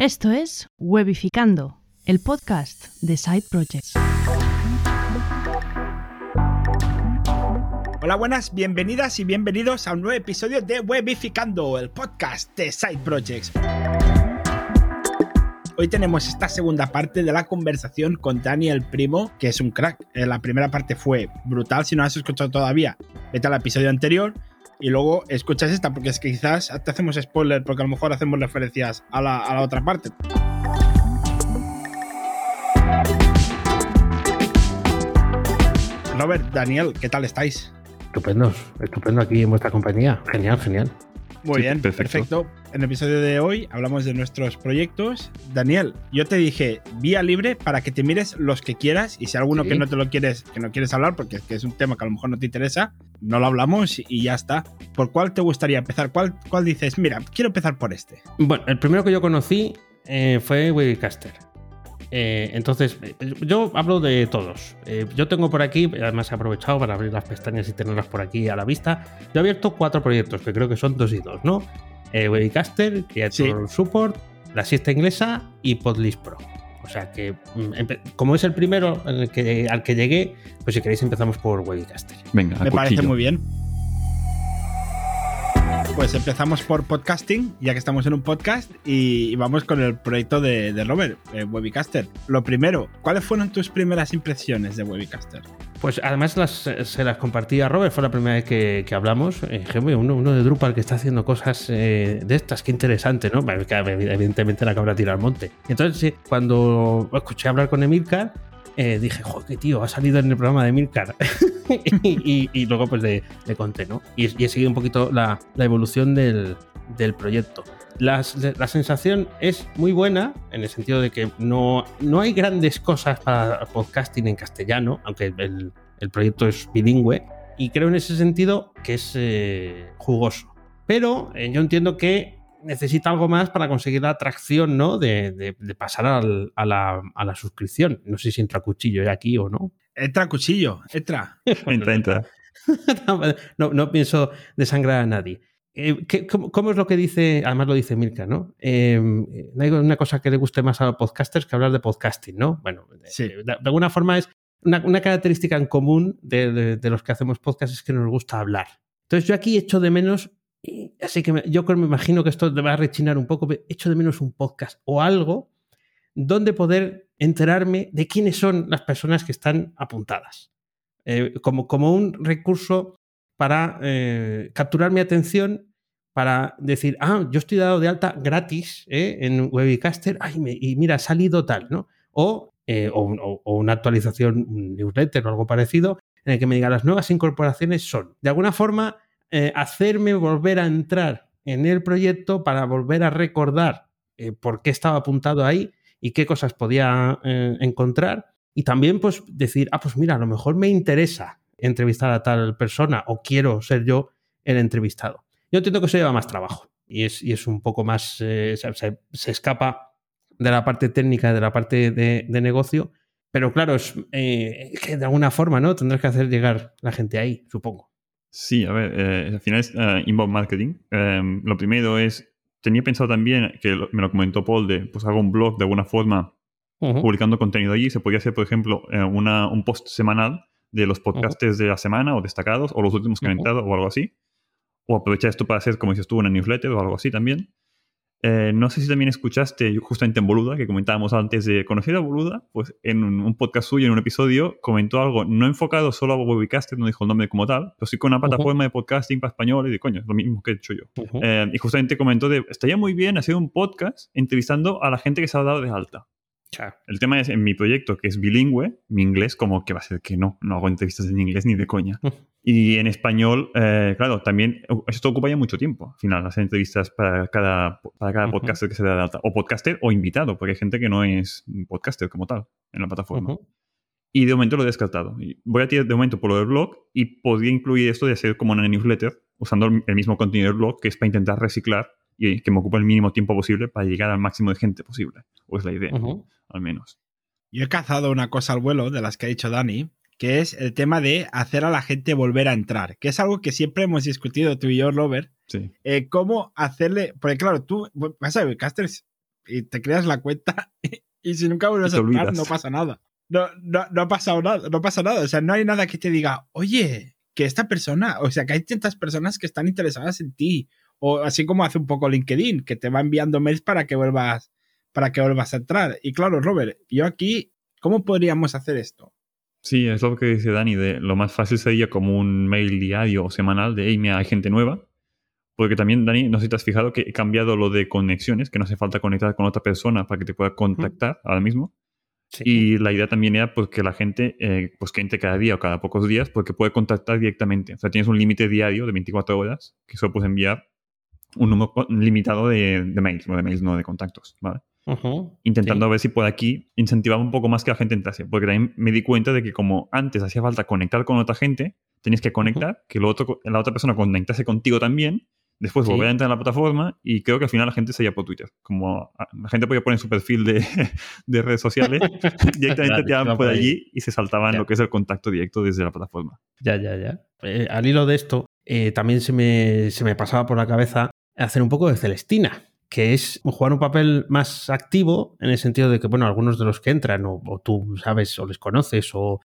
Esto es Webificando, el podcast de Side Projects. Hola, buenas, bienvenidas y bienvenidos a un nuevo episodio de Webificando, el podcast de Side Projects. Hoy tenemos esta segunda parte de la conversación con Daniel Primo, que es un crack. Eh, La primera parte fue brutal, si no has escuchado todavía, vete al episodio anterior y luego escuchas esta, porque es que quizás te hacemos spoiler, porque a lo mejor hacemos referencias a la, a la otra parte. Robert, Daniel, ¿qué tal estáis? Estupendos, estupendo aquí en vuestra compañía. Genial, genial. Muy Sí, bien, perfecto. perfecto. En el episodio de hoy hablamos de nuestros proyectos. Daniel, yo te dije vía libre para que te mires los que quieras y si alguno Sí. que no te lo quieres, que no quieres hablar porque es que es un tema que a lo mejor no te interesa, no lo hablamos y ya está. ¿Por cuál te gustaría empezar? ¿Cuál, cuál dices? Mira, quiero empezar por este. Bueno, el primero que yo conocí eh, fue Webicaster. Eh, entonces, eh, yo hablo de todos. Eh, yo tengo por aquí, además he aprovechado para abrir las pestañas y tenerlas por aquí a la vista. Yo he abierto cuatro proyectos, que creo que son dos y dos, ¿no? Eh, Webicaster, Creator Support, La Siesta Inglesa y Podlist Pro. O sea que, mm, como es el primero en el que, al que llegué, pues si queréis empezamos por Webicaster. Venga, a Me parece muy bien. Pues empezamos por podcasting, ya que estamos en un podcast, y, vamos con el proyecto de, Robert, eh, Webicaster. Lo primero, ¿cuáles fueron tus primeras impresiones de Webicaster? Pues además las- se las compartí a Robert, fue la primera vez que, hablamos. Eh, dije, "Oye, uno, uno de Drupal que está haciendo cosas eh, de estas, qué interesante, ¿no? Evidentemente la cabra tira al monte. Entonces, cuando escuché hablar con Emilcar, eh, dije, joder, qué tío, ha salido en el programa de Emilcar. y, luego pues le, conté, ¿no? Y, he seguido un poquito la, evolución del, proyecto. La sensación es muy buena en el sentido de que no, no hay grandes cosas para podcasting en castellano, aunque el, el proyecto es bilingüe, y creo en ese sentido que es eh, jugoso. Pero eh, yo entiendo que necesita algo más para conseguir la atracción ¿no? de, de- de pasar al- a, la, a la suscripción. No sé si entra cuchillo ya aquí o no. Entra cuchillo, entra. Entra, entra. no, no pienso desangrar a nadie. Eh, ¿qué- cómo, cómo es lo que dice? Además lo dice Milka, ¿no? Eh, no hay una cosa que le guste más a los podcasters que hablar de podcasting, ¿no? Bueno, de, Sí. de- de alguna forma es una, una característica en común de, de- de los que hacemos podcast es que nos gusta hablar. Entonces yo aquí echo de menos, así que yo me imagino que esto va a rechinar un poco, pero echo de menos un podcast o algo donde poder enterarme de quiénes son las personas que están apuntadas. Eh, como, como un recurso para eh, capturar mi atención, para decir, ah, yo estoy dado de alta gratis eh, en Webicaster, ay, me- y mira, ha salido tal, ¿no? O, o, o- o una actualización, un newsletter o algo parecido, en el que me diga las nuevas incorporaciones son, de alguna forma, eh, hacerme volver a entrar en el proyecto para volver a recordar eh, por qué estaba apuntado ahí y qué cosas podía eh, encontrar. Y también, pues, decir, ah, pues mira, a lo mejor me interesa entrevistar a tal persona o quiero ser yo el entrevistado. Yo entiendo que eso lleva más trabajo y es, y es un poco más, se, escapa de la parte técnica, de la parte de, de negocio, pero claro, es que de alguna forma, ¿no? Tendrás que hacer llegar la gente ahí, supongo. Sí, a ver, eh, al final es eh, inbound marketing. Eh, lo primero es, tenía pensado también, que lo- me lo comentó Paul, de pues hago un blog de alguna forma publicando contenido allí. Se podría hacer, por ejemplo, eh, una, un post semanal de los podcasters de la semana o destacados o los últimos que han entrado o algo así. O aprovechar esto para hacer, como dices tú, una newsletter o algo así también. Eh, no sé si también escuchaste justamente en Boluda, que comentábamos antes de conocer a Boluda, pues en un, un podcast suyo, en un episodio, comentó algo no enfocado solo a Webicaster, no dijo el nombre como tal, pero sí con una plataforma de podcasting para español y de coño, lo mismo que he hecho yo. Ujú. Eh, y justamente comentó de, estaría muy bien hacer un podcast entrevistando a la gente que se ha dado de alta. Cha. El tema es, en mi proyecto, que es bilingüe, mi inglés como que va a ser que no, no hago entrevistas en inglés ni de coña. Y en español, eh, claro, también esto ocupa ya mucho tiempo, al final, hacer entrevistas para cada, para cada Ujú. podcaster que se da de alta. O podcaster o invitado, porque hay gente que no es podcaster como tal en la plataforma. Ujú. Y de momento lo he descartado. Voy a tirar de momento por lo del blog y podría incluir esto de hacer como una newsletter, usando el mismo contenido del blog, que es para intentar reciclar y que me ocupe el mínimo tiempo posible para llegar al máximo de gente posible. O es la idea, Ujú. al menos. Yo he cazado una cosa al vuelo de las que ha dicho Dani, que es el tema de hacer a la gente volver a entrar, que es algo que siempre hemos discutido tú y yo, Robert, Sí. eh, cómo hacerle, porque claro, tú vas a ver, Casters, y te creas la cuenta y, si nunca vuelves a entrar, olvidas. no pasa nada. No, no, no ha pasado nada, no pasa nada. O sea, no hay nada que te diga, oye, que esta persona, o sea, que hay tantas personas que están interesadas en ti. O así como hace un poco LinkedIn, que te va enviando mails para que vuelvas, para que vuelvas a entrar. Y claro, Robert, yo aquí, ¿cómo podríamos hacer esto? Sí, es lo que dice Dani, de lo más fácil sería como un mail diario o semanal de, hey, mira, hay gente nueva. Porque también, Dani, no sé si te has fijado que he cambiado lo de conexiones, que no hace falta conectar con otra persona para que te pueda contactar ahora mismo. Sí. Y la idea también era pues, que la gente eh, pues, que entre cada día o cada pocos días porque puede contactar directamente. O sea, tienes un límite diario de 24 horas que solo puedes enviar un número limitado de, de mails, no de mails, no de contactos, ¿vale? Intentando sí. ver si puede aquí incentivar un poco más que la gente entrase. Porque también me di cuenta de que como antes hacía falta conectar con otra gente, tenías que conectar, que lo otro, la otra persona conectase contigo también, después Sí. volver a entrar en la plataforma y creo que al final la gente se iba por Twitter. Como ah, la gente podía poner su perfil de, de redes sociales, directamente te iban iba por por allí y se saltaban Ya. lo que es el contacto directo desde la plataforma. Ya, ya, ya. Eh, al hilo de esto, eh, también se me, se me pasaba por la cabeza hacer un poco de Celestina, que es jugar un papel más activo en el sentido de que, bueno, algunos de los que entran, o, tú sabes o les conoces, o,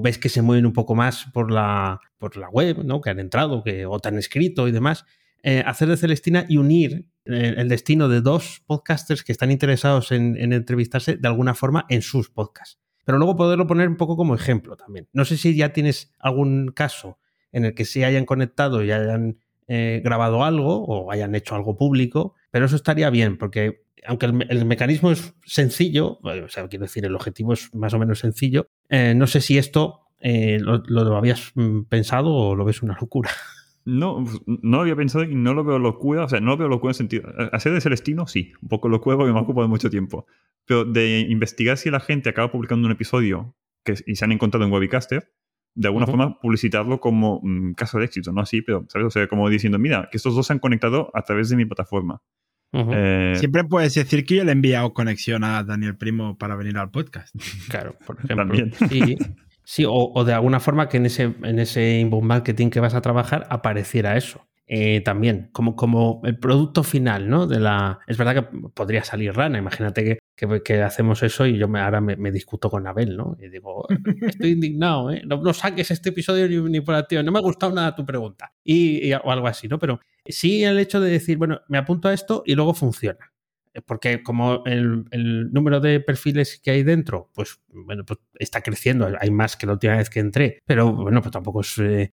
ves que se mueven un poco más por la, por la web, ¿no? Que han entrado, que, o te han escrito y demás. eh, hacer de Celestina y unir eh, el destino de dos podcasters que están interesados en, en entrevistarse de alguna forma en sus podcasts. Pero luego poderlo poner un poco como ejemplo también. No sé si ya tienes algún caso en el que sí hayan conectado y hayan eh, grabado algo o hayan hecho algo público, pero eso estaría bien, porque aunque el, me- el mecanismo es sencillo, eh, o sea, quiero decir, el objetivo es más o menos sencillo, eh, no sé si esto eh, lo, lo habías mm, pensado o lo ves una locura. No, pues, no lo había pensado y no lo veo locura, o sea, no lo veo locura en sentido. Hacer de Celestino, sí, un poco locura porque me ha ocupado mucho tiempo. Pero de investigar si la gente acaba publicando un episodio que, y se han encontrado en Webicaster, de alguna forma publicitarlo como mm, caso de éxito, no así, pero, ¿sabes? O sea, como diciendo, mira, que estos dos se han conectado a través de mi plataforma. Eh, Siempre puedes decir que yo le he enviado conexión a Daniel Primo para venir al podcast. Claro, por ejemplo. También. Sí, sí o, o de alguna forma que en ese, en ese inbound marketing que vas a trabajar apareciera eso. Eh, también, como, como el producto final, ¿no? De la. Es verdad que podría salir rana. Imagínate que, que- que hacemos eso y yo me, ahora me, me discuto con Abel, ¿no? Y digo, estoy indignado, ¿eh? No, no saques este episodio ni, ni por activo. No me ha gustado nada tu pregunta. Y, y- o algo así, ¿no? Pero sí el hecho de decir, bueno, me apunto a esto y luego funciona. Eh, Porque como el, el número de perfiles que hay dentro, pues bueno, pues está creciendo. Hay más que la última vez que entré. Pero bueno, pues tampoco es. eh,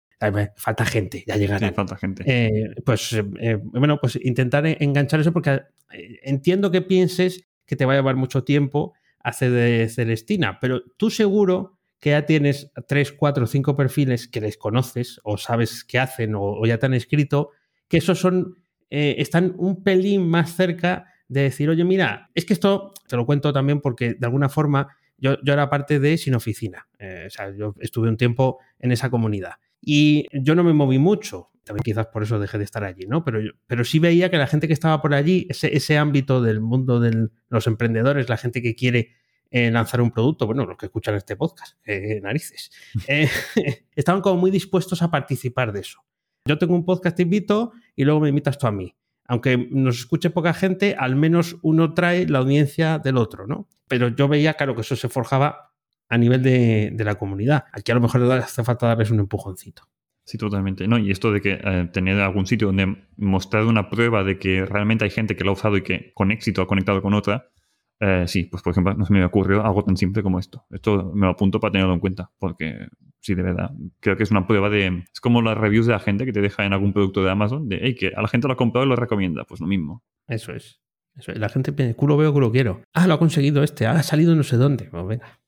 falta gente, ya sí, llegará. falta gente. Eh, pues eh, eh, bueno, pues intentar en- enganchar eso porque eh, entiendo que pienses que te va a llevar mucho tiempo hacer de Celestina, pero tú seguro que ya tienes tres, cuatro, cinco perfiles que les conoces o sabes qué hacen o, o ya te han escrito, que esos son, eh, están un pelín más cerca de decir, oye, mira, es que esto, te lo cuento también porque de alguna forma yo, yo era parte de Sin Oficina, Eh, o sea, yo estuve un tiempo en esa comunidad y yo no me moví mucho, también quizás por eso dejé de estar allí, ¿no? Pero, pero sí veía que la gente que estaba por allí, ese, ese ámbito del mundo de los emprendedores, la gente que quiere eh, lanzar un producto, bueno, los que escuchan este podcast, narices, estaban como muy dispuestos a participar de eso. Yo tengo un podcast, te invito y luego me invitas tú a mí. Aunque nos escuche poca gente, al menos uno trae la audiencia del otro, ¿no? Pero yo veía, claro, que eso se forjaba a nivel de, la comunidad. Aquí a lo mejor hace falta darles un empujoncito. Sí, totalmente. No, y esto de que eh, tener algún sitio donde mostrar una prueba de que realmente hay gente que lo ha usado y que con éxito ha conectado con otra, eh, sí, pues por ejemplo, no se me ocurrió algo tan simple como esto. Esto me lo apunto para tenerlo en cuenta, porque sí, de verdad, creo que es una prueba de... Es como las reviews de la gente que te deja en algún producto de Amazon, de, hey, que a la gente lo ha comprado y lo recomienda. Pues lo mismo. Eso es. Eso es. La gente piensa, culo veo, culo quiero. Ah, lo ha conseguido este. Ah, ha salido no sé dónde. Pues venga.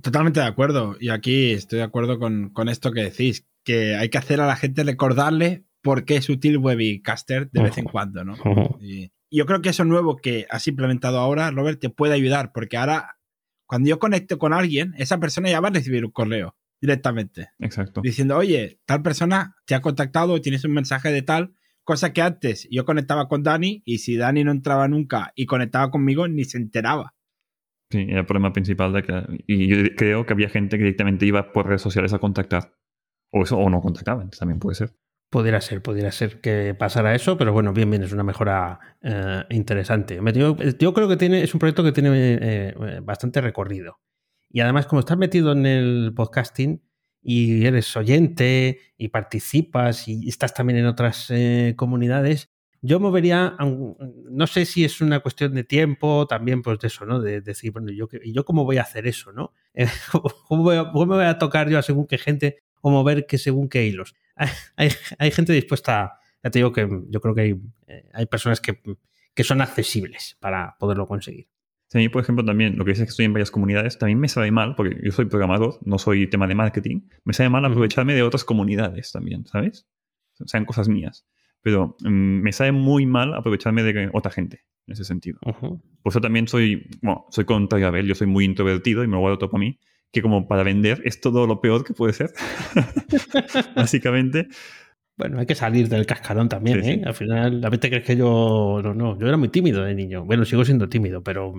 Totalmente de acuerdo. Y aquí estoy de acuerdo con, con esto que decís, que hay que hacer a la gente recordarle por qué es útil Webicaster de vez en cuando, ¿no? Y yo creo que eso nuevo que has implementado ahora, Robert, te puede ayudar, porque ahora, cuando yo conecto con alguien, esa persona ya va a recibir un correo directamente, Exacto. diciendo, oye, tal persona te ha contactado, tienes un mensaje de tal, cosa que antes yo conectaba con Dani y si Dani no entraba nunca y conectaba conmigo, ni se enteraba. Sí, era el problema principal de que... Y yo creo que había gente que directamente iba por redes sociales a contactar. O eso, o no contactaban, también puede ser. Pudiera ser, pudiera ser que pasara eso, pero bueno, bien, bien, es una mejora eh, interesante. Yo, creo que tiene, es un proyecto que tiene eh, bastante recorrido. Y además, como estás metido en el podcasting y eres oyente y participas y estás también en otras eh, comunidades, yo movería, no sé si es una cuestión de tiempo, también pues de eso, ¿no? De, decir, bueno, yo, ¿y yo cómo voy a hacer eso, no? ¿Cómo, me voy a tocar yo a según qué gente o mover que según qué hilos? hay, gente dispuesta, ya te digo que yo creo que hay, eh, hay personas que, que, son accesibles para poderlo conseguir. a mí, por ejemplo, también lo que dices que estoy en varias comunidades, también me sabe mal, porque yo soy programador, no soy tema de marketing, me sabe mal aprovecharme de otras comunidades también, ¿sabes? Sean cosas mías. Pero mm, me sabe muy mal aprovecharme de otra gente en ese sentido. Por eso también soy, bueno, soy contrario a Abel, yo soy muy introvertido y me lo guardo todo para mí que como para vender es todo lo peor que puede ser, básicamente. Bueno, hay que salir del cascarón también, ¿eh? Al final, la gente crees que yo no, no, yo era muy tímido de niño. Bueno, sigo siendo tímido, pero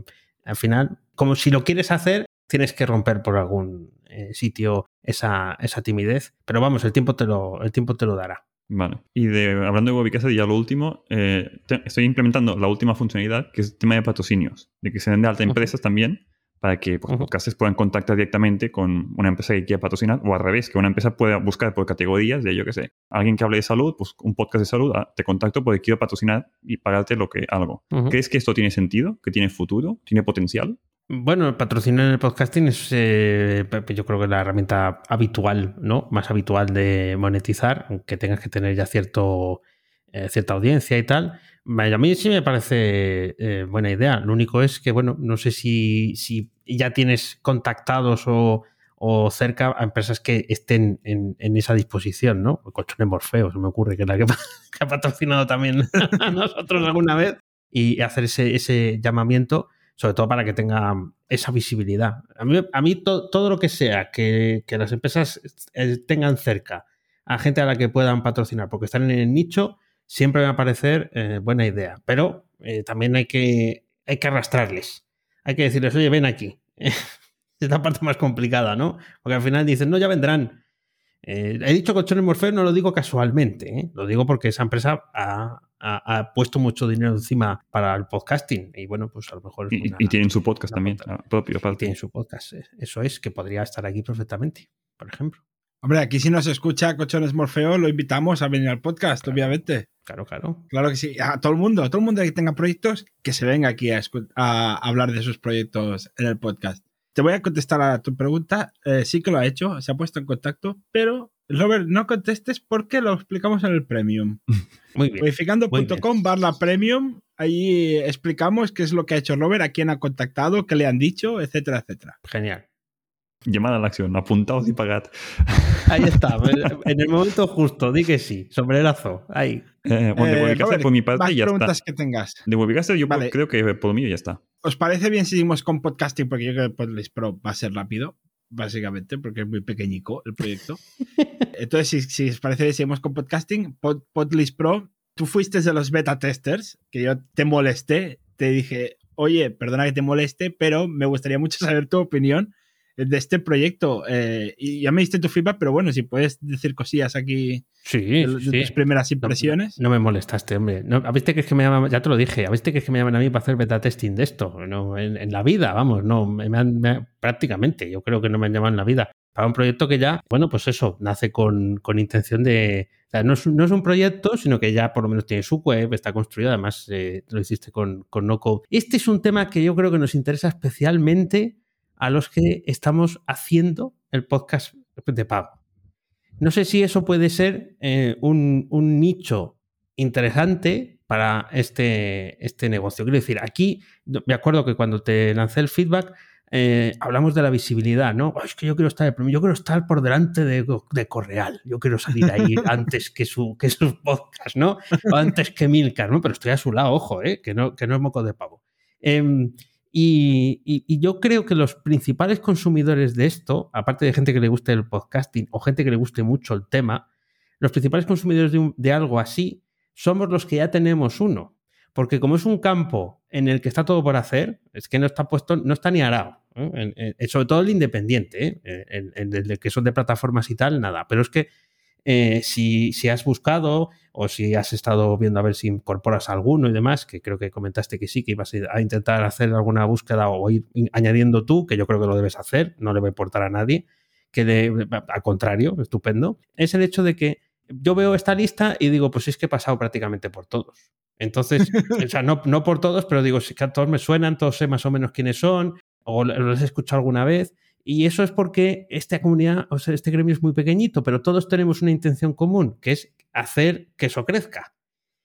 al final, como si lo quieres hacer, tienes que romper por algún eh, sitio esa, esa timidez. Pero vamos, el tiempo te lo, el tiempo te lo dará. Vale. Y de, hablando de Webicasa, ya lo último, eh, estoy implementando la última funcionalidad, que es el tema de patrocinios, de que se den de alta empresas también para que pues, podcasters puedan contactar directamente con una empresa que quiera patrocinar o al revés, que una empresa pueda buscar por categorías de, yo qué sé, alguien que hable de salud, pues un podcast de salud, ah, te contacto porque quiero patrocinar y pagarte lo que algo. ¿Crees que esto tiene sentido? ¿Que tiene futuro? ¿Tiene potencial? Bueno, el patrocinio en el podcasting es, eh, yo creo que la herramienta habitual, ¿no? Más habitual de monetizar, aunque tengas que tener ya cierto, eh, cierta audiencia y tal. A mí sí me parece eh, buena idea. Lo único es que, bueno, no sé si, si ya tienes contactados o, o, cerca a empresas que estén en, en esa disposición, ¿no? Colchones Morfeo, se me ocurre que es la que, ha patrocinado también a nosotros alguna vez. Y hacer ese, ese llamamiento, sobre todo para que tenga esa visibilidad. A mí, a mí todo lo que sea que, que las empresas eh, tengan cerca a gente a la que puedan patrocinar porque están en el nicho, siempre me va a parecer eh, buena idea. Pero eh, también hay que, hay que arrastrarles. Hay que decirles, oye, ven aquí. es la parte más complicada, ¿no? Porque al final dicen, no, ya vendrán. Eh, he dicho Colchones Morfeo, no lo digo casualmente, lo digo porque esa empresa ha, puesto mucho dinero encima para el podcasting y bueno, pues a lo mejor... y, tienen su podcast también, propio. Tienen su podcast, eso es, que podría estar aquí perfectamente, por ejemplo. Hombre, aquí si nos escucha Cochones Morfeo, lo invitamos a venir al podcast, obviamente. Claro, claro. Claro que sí. A todo el mundo, a todo el mundo que tenga proyectos, que se venga aquí a, hablar de sus proyectos en el podcast. Te voy a contestar a tu pregunta. Eh, sí que lo ha hecho, se ha puesto en contacto, pero Robert, no contestes porque lo explicamos en el Premium. Muy bien. Modificando.com barra Premium. Ahí explicamos qué es lo que ha hecho Robert, a quién ha contactado, qué le han dicho, etcétera, etcétera. Genial. Llamada a la acción, apuntaos y pagad. Ahí está, en el momento justo, di que sí, sombrerazo, ahí. Eh, bueno, de eh, por mi parte ya preguntas que tengas. De Webcaster yo creo que por mí ya está. ¿Os parece bien si seguimos con podcasting? Porque yo creo que Podlist Pro va a ser rápido, básicamente, porque es muy pequeñico el proyecto. Entonces, si, os parece bien, seguimos con podcasting. Podlist Pro, tú fuiste de los beta testers, que yo te molesté, te dije, oye, perdona que te moleste, pero me gustaría mucho saber tu opinión de este proyecto. Eh, y ya me diste tu feedback, pero bueno, si puedes decir cosillas aquí sí, de, tus primeras impresiones. No, me molestaste, hombre. No, ¿Viste que es que me llaman? Ya te lo dije, ¿viste que es que me llaman a mí para hacer beta testing de esto? No, en, la vida, vamos, no, me prácticamente, yo creo que no me han llamado en la vida. Para un proyecto que ya, bueno, pues eso, nace con, con intención de. O sea, no es, no es, un proyecto, sino que ya por lo menos tiene su web, está construido, además eh, lo hiciste con, con no code. Este es un tema que yo creo que nos interesa especialmente a los que estamos haciendo el podcast de pago. No sé si eso puede ser eh, un, nicho interesante para este, este negocio. Quiero decir, aquí me acuerdo que cuando te lancé el feedback, eh, hablamos de la visibilidad, ¿no? es que yo quiero estar, yo quiero estar por delante de, Correal, yo quiero salir ahí antes que, su, que sus podcasts, ¿no? O antes que Milcar, ¿no? Pero estoy a su lado, ojo, ¿eh? que, no, que no es moco de pavo. Em, y, yo creo que los principales consumidores de esto, aparte de gente que le guste el podcasting o gente que le guste mucho el tema, los principales consumidores de, algo así somos los que ya tenemos uno. Porque como es un campo en el que está todo por hacer, es que no está puesto, no está ni arado. sobre todo el independiente, ¿eh? el, que son de plataformas y tal, nada. Pero es que eh, si, si, has buscado o si has estado viendo a ver si incorporas alguno y demás, que creo que comentaste que sí, que ibas a intentar hacer alguna búsqueda o ir añadiendo tú, que yo creo que lo debes hacer, no le va a importar a nadie, que de, al contrario, estupendo, es el hecho de que yo veo esta lista y digo, pues es que he pasado prácticamente por todos. Entonces, o sea, no, no por todos, pero digo, si que todos me suenan, todos sé más o menos quiénes son, o los he escuchado alguna vez. Y eso es porque esta comunidad, o sea, este gremio es muy pequeñito, pero todos tenemos una intención común, que es hacer que eso crezca.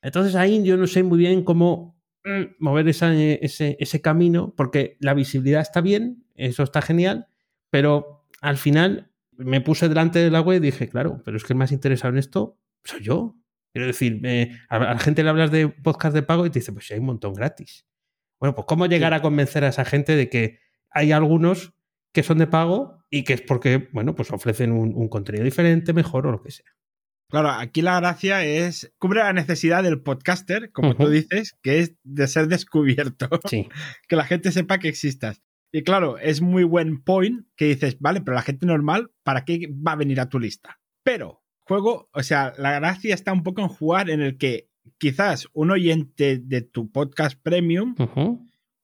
Entonces ahí yo no sé muy bien cómo mm, mover ese, ese camino, porque la visibilidad está bien, eso está genial, pero al final me puse delante de la web y dije, claro, pero es que el más interesado en esto soy yo. Quiero decir, a, la gente le hablas de podcast de pago y te dice, pues hay un montón gratis. Bueno, pues ¿cómo llegar a convencer a esa gente de que hay algunos que son de pago y que es porque, bueno, pues ofrecen un, contenido diferente, mejor o lo que sea? Claro, aquí la gracia es cubre la necesidad del podcaster, como tú dices, que es de ser descubierto. Sí. que la gente sepa que existas. Y claro, es muy buen point que dices, vale, pero la gente normal, ¿para qué va a venir a tu lista? Pero, juego, o sea, la gracia está un poco en jugar en el que quizás un oyente de tu podcast premium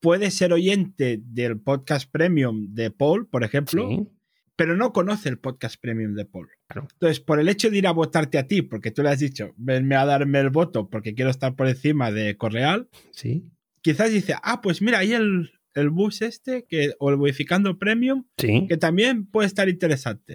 puede ser oyente del podcast premium de Paul, por ejemplo, pero no conoce el podcast premium de Paul. Entonces, por el hecho de ir a votarte a ti, porque tú le has dicho, venme a darme el voto porque quiero estar por encima de Correal, ¿Sí? quizás dice, ah, pues mira, ahí el, el bus este, que, o el Modificando Premium, que también puede estar interesante.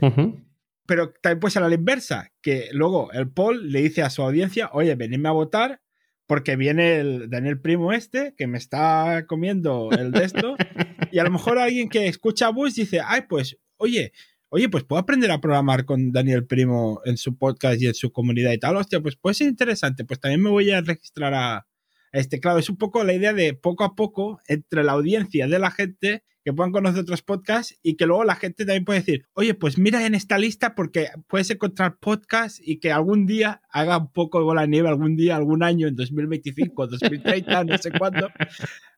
Pero también puede ser a la inversa, que luego el Paul le dice a su audiencia, oye, venidme a votar porque viene el Daniel Primo este que me está comiendo el de esto. y a lo mejor alguien que escucha a Bus dice, ay, pues, oye, oye, pues puedo aprender a programar con Daniel Primo en su podcast y en su comunidad y tal. Hostia, pues puede ser interesante. Pues también me voy a registrar a, este, claro, es un poco la idea de poco a poco entre la audiencia de la gente que puedan conocer otros podcasts y que luego la gente también puede decir, oye, pues mira en esta lista porque puedes encontrar podcasts y que algún día haga un poco de bola de nieve, algún día, algún año, en 2025, 2030, no sé cuándo,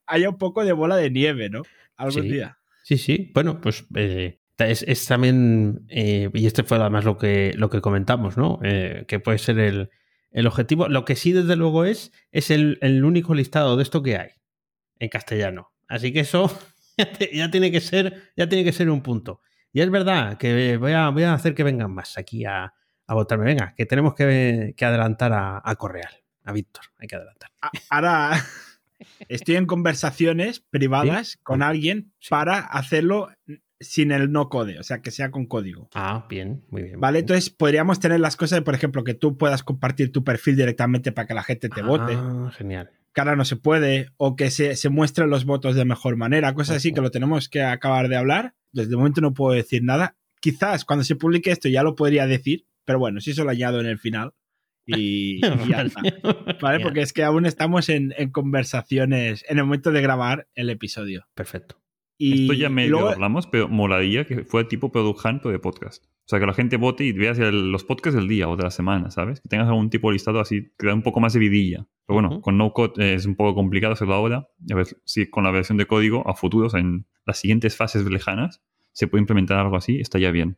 haya un poco de bola de nieve, ¿no? Algún día. Sí, sí. Bueno, pues eh, es, también, eh, y este fue además lo que, lo que comentamos, ¿no? Eh, que puede ser el, el objetivo, lo que sí desde luego es, es el, único listado de esto que hay en castellano. Así que eso ya, tiene que ser, ya tiene que ser un punto. Y es verdad que voy a, voy a hacer que vengan más aquí a, votarme. Venga, que tenemos que, adelantar a, Correal, a Víctor. Hay que adelantar. Ahora estoy en conversaciones privadas con alguien para hacerlo sin el no code, o sea, que sea con código. Ah, bien, muy bien. Vale, entonces podríamos tener las cosas de, por ejemplo, que tú puedas compartir tu perfil directamente para que la gente te vote. Ah, genial. Que ahora no se puede, o que se, se muestren los votos de mejor manera, cosas así que lo tenemos que acabar de hablar. Desde el momento no puedo decir nada. Quizás cuando se publique esto ya lo podría decir, pero bueno, si eso lo añado en el final. Y, ya está. ¿Vale? Porque es que aún estamos en, en conversaciones en el momento de grabar el episodio. Perfecto. Esto ya medio hablamos, pero molaría que fue tipo Product Hunt de podcast. O sea, que la gente vote y veas los podcasts del día o de la semana, ¿sabes? Que tengas algún tipo de listado así que da un poco más de vidilla. Pero bueno, con no code es un poco complicado hacerlo ahora. A ver si con la versión de código a futuros, en las siguientes fases lejanas, se puede implementar algo así, está ya bien.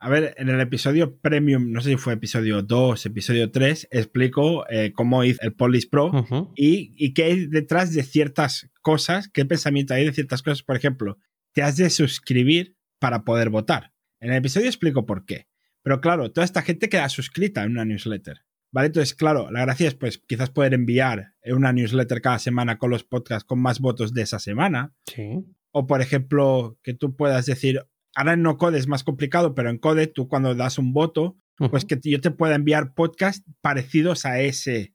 A ver, en el episodio premium, no sé si fue episodio 2, episodio 3, explico eh, cómo hice el Polis Pro y, y, qué hay detrás de ciertas cosas, qué pensamiento hay de ciertas cosas. Por ejemplo, te has de suscribir para poder votar. En el episodio explico por qué. Pero claro, toda esta gente queda suscrita en una newsletter. ¿Vale? Entonces, claro, la gracia es pues quizás poder enviar una newsletter cada semana con los podcasts con más votos de esa semana. Sí. O, por ejemplo, que tú puedas decir, Ahora en no code es más complicado, pero en code tú cuando das un voto, pues que yo te pueda enviar podcasts parecidos a ese,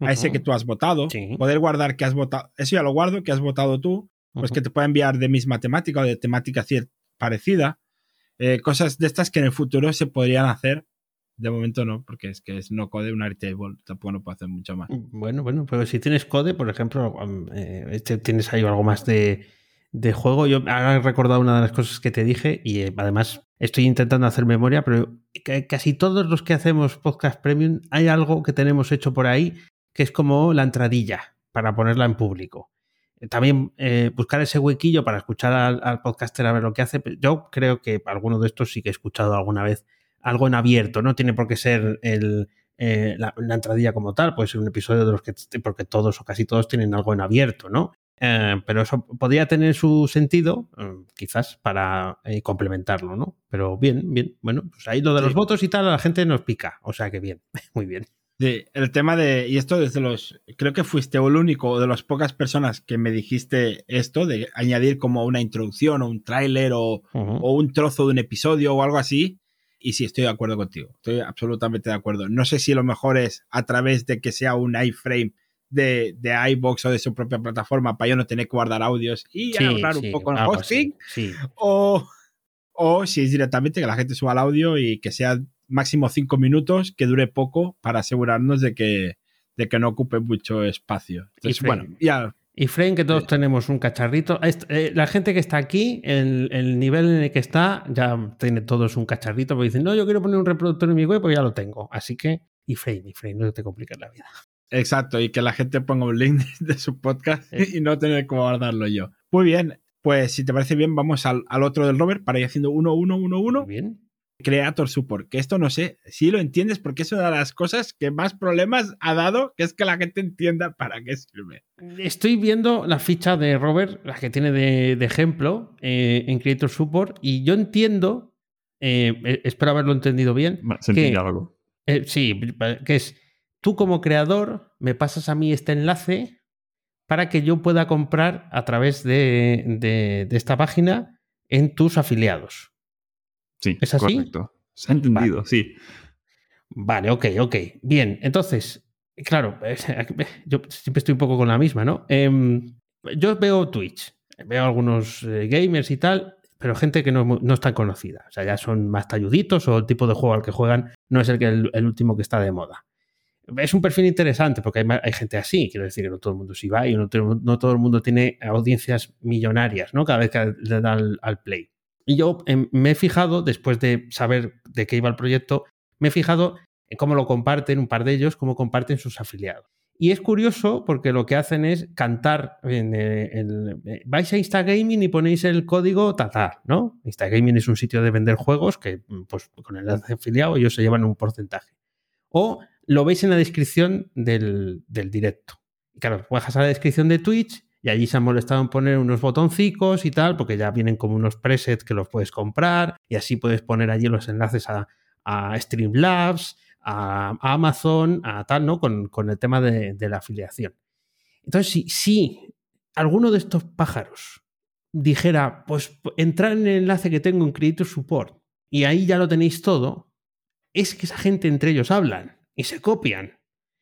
a ese que tú has votado. Poder guardar que has votado, eso ya lo guardo, que has votado tú, pues que te pueda enviar de misma temática o de temática parecida. Eh, cosas de estas que en el futuro se podrían hacer. De momento no, porque es que es no code, un Airtable, tampoco no puede hacer mucho más. Bueno, bueno, pero si tienes code, por ejemplo, eh, este, tienes ahí algo más de, de juego. Yo he recordado una de las cosas que te dije y eh, además estoy intentando hacer memoria, pero casi todos los que hacemos podcast premium hay algo que tenemos hecho por ahí que es como la entradilla para ponerla en público. También eh, buscar ese huequillo para escuchar al, podcaster a ver lo que hace. Yo creo que alguno de estos sí que he escuchado alguna vez algo en abierto, no tiene por qué ser el, eh, la, la, entradilla como tal, puede ser un episodio de los que, porque todos o casi todos tienen algo en abierto, ¿no? Eh, pero eso podría tener su sentido, eh, quizás, para eh, complementarlo, ¿no? Pero bien, bien. Bueno, pues ahí lo de los sí. votos y tal, a la gente nos pica. O sea que bien, muy bien. Sí, el tema de, y esto desde los, creo que fuiste el único de las pocas personas que me dijiste esto, de añadir como una introducción o un tráiler o, uh -huh. o, un trozo de un episodio o algo así. Y sí, estoy de acuerdo contigo, estoy absolutamente de acuerdo. No sé si lo mejor es a través de que sea un iframe de, de iBox o de su propia plataforma para yo no tener que guardar audios y sí, ahorrar sí, un poco el hosting, sí. o, o si es directamente que la gente suba el audio y que sea máximo cinco minutos, que dure poco para asegurarnos de que, de que no ocupe mucho espacio. Entonces, bueno, ya. Y Frame, que todos tenemos un cacharrito. Eh, la gente que está aquí, el, el, nivel en el que está, ya tiene todos un cacharrito, porque dicen, no, yo quiero poner un reproductor en mi web, pues ya lo tengo. Así que, y Frame, y Frame, no te compliques la vida. Exacto, y que la gente ponga un link de su podcast y no tener que guardarlo yo. Muy bien, pues si te parece bien, vamos al, al otro del Robert para ir haciendo uno, uno, uno, uno. Bien. Creator Support, que esto no sé si lo entiendes porque es una de las cosas que más problemas ha dado, que es que la gente entienda para qué sirve. Estoy viendo la ficha de Robert, la que tiene de, de ejemplo eh, en Creator Support, y yo entiendo, eh, espero haberlo entendido bien. Se algo. Eh, sí, que es tú como creador me pasas a mí este enlace para que yo pueda comprar a través de, de, de esta página en tus afiliados. Sí, ¿Es así? correcto. Se ha entendido, vale. sí. Vale, ok, ok. Bien, entonces, claro, yo siempre estoy un poco con la misma, ¿no? Eh, yo veo Twitch, veo algunos eh, gamers y tal, pero gente que no, no es tan conocida. O sea, ya son más talluditos o el tipo de juego al que juegan no es el, que, el, el último que está de moda es un perfil interesante porque hay, hay, gente así, quiero decir que no todo el mundo sí va y no, todo el mundo tiene audiencias millonarias, ¿no? Cada vez que le da al, play. Y yo eh, me he fijado, después de saber de qué iba el proyecto, me he fijado en cómo lo comparten, un par de ellos, cómo comparten sus afiliados. Y es curioso porque lo que hacen es cantar, en, en, vais a Instagaming y ponéis el código Tatar, ¿no? Instagaming es un sitio de vender juegos que pues, con el afiliado ellos se llevan un porcentaje. O lo veis en la descripción del, del directo. Y claro, bajas a la descripción de Twitch y allí se han molestado en poner unos botoncicos y tal, porque ya vienen como unos presets que los puedes comprar y así puedes poner allí los enlaces a, a Streamlabs, a, Amazon, a tal, ¿no? Con, con el tema de, de, la afiliación. Entonces, si, si alguno de estos pájaros dijera, pues entrar en el enlace que tengo en Creator Support y ahí ya lo tenéis todo, es que esa gente entre ellos hablan y se copian.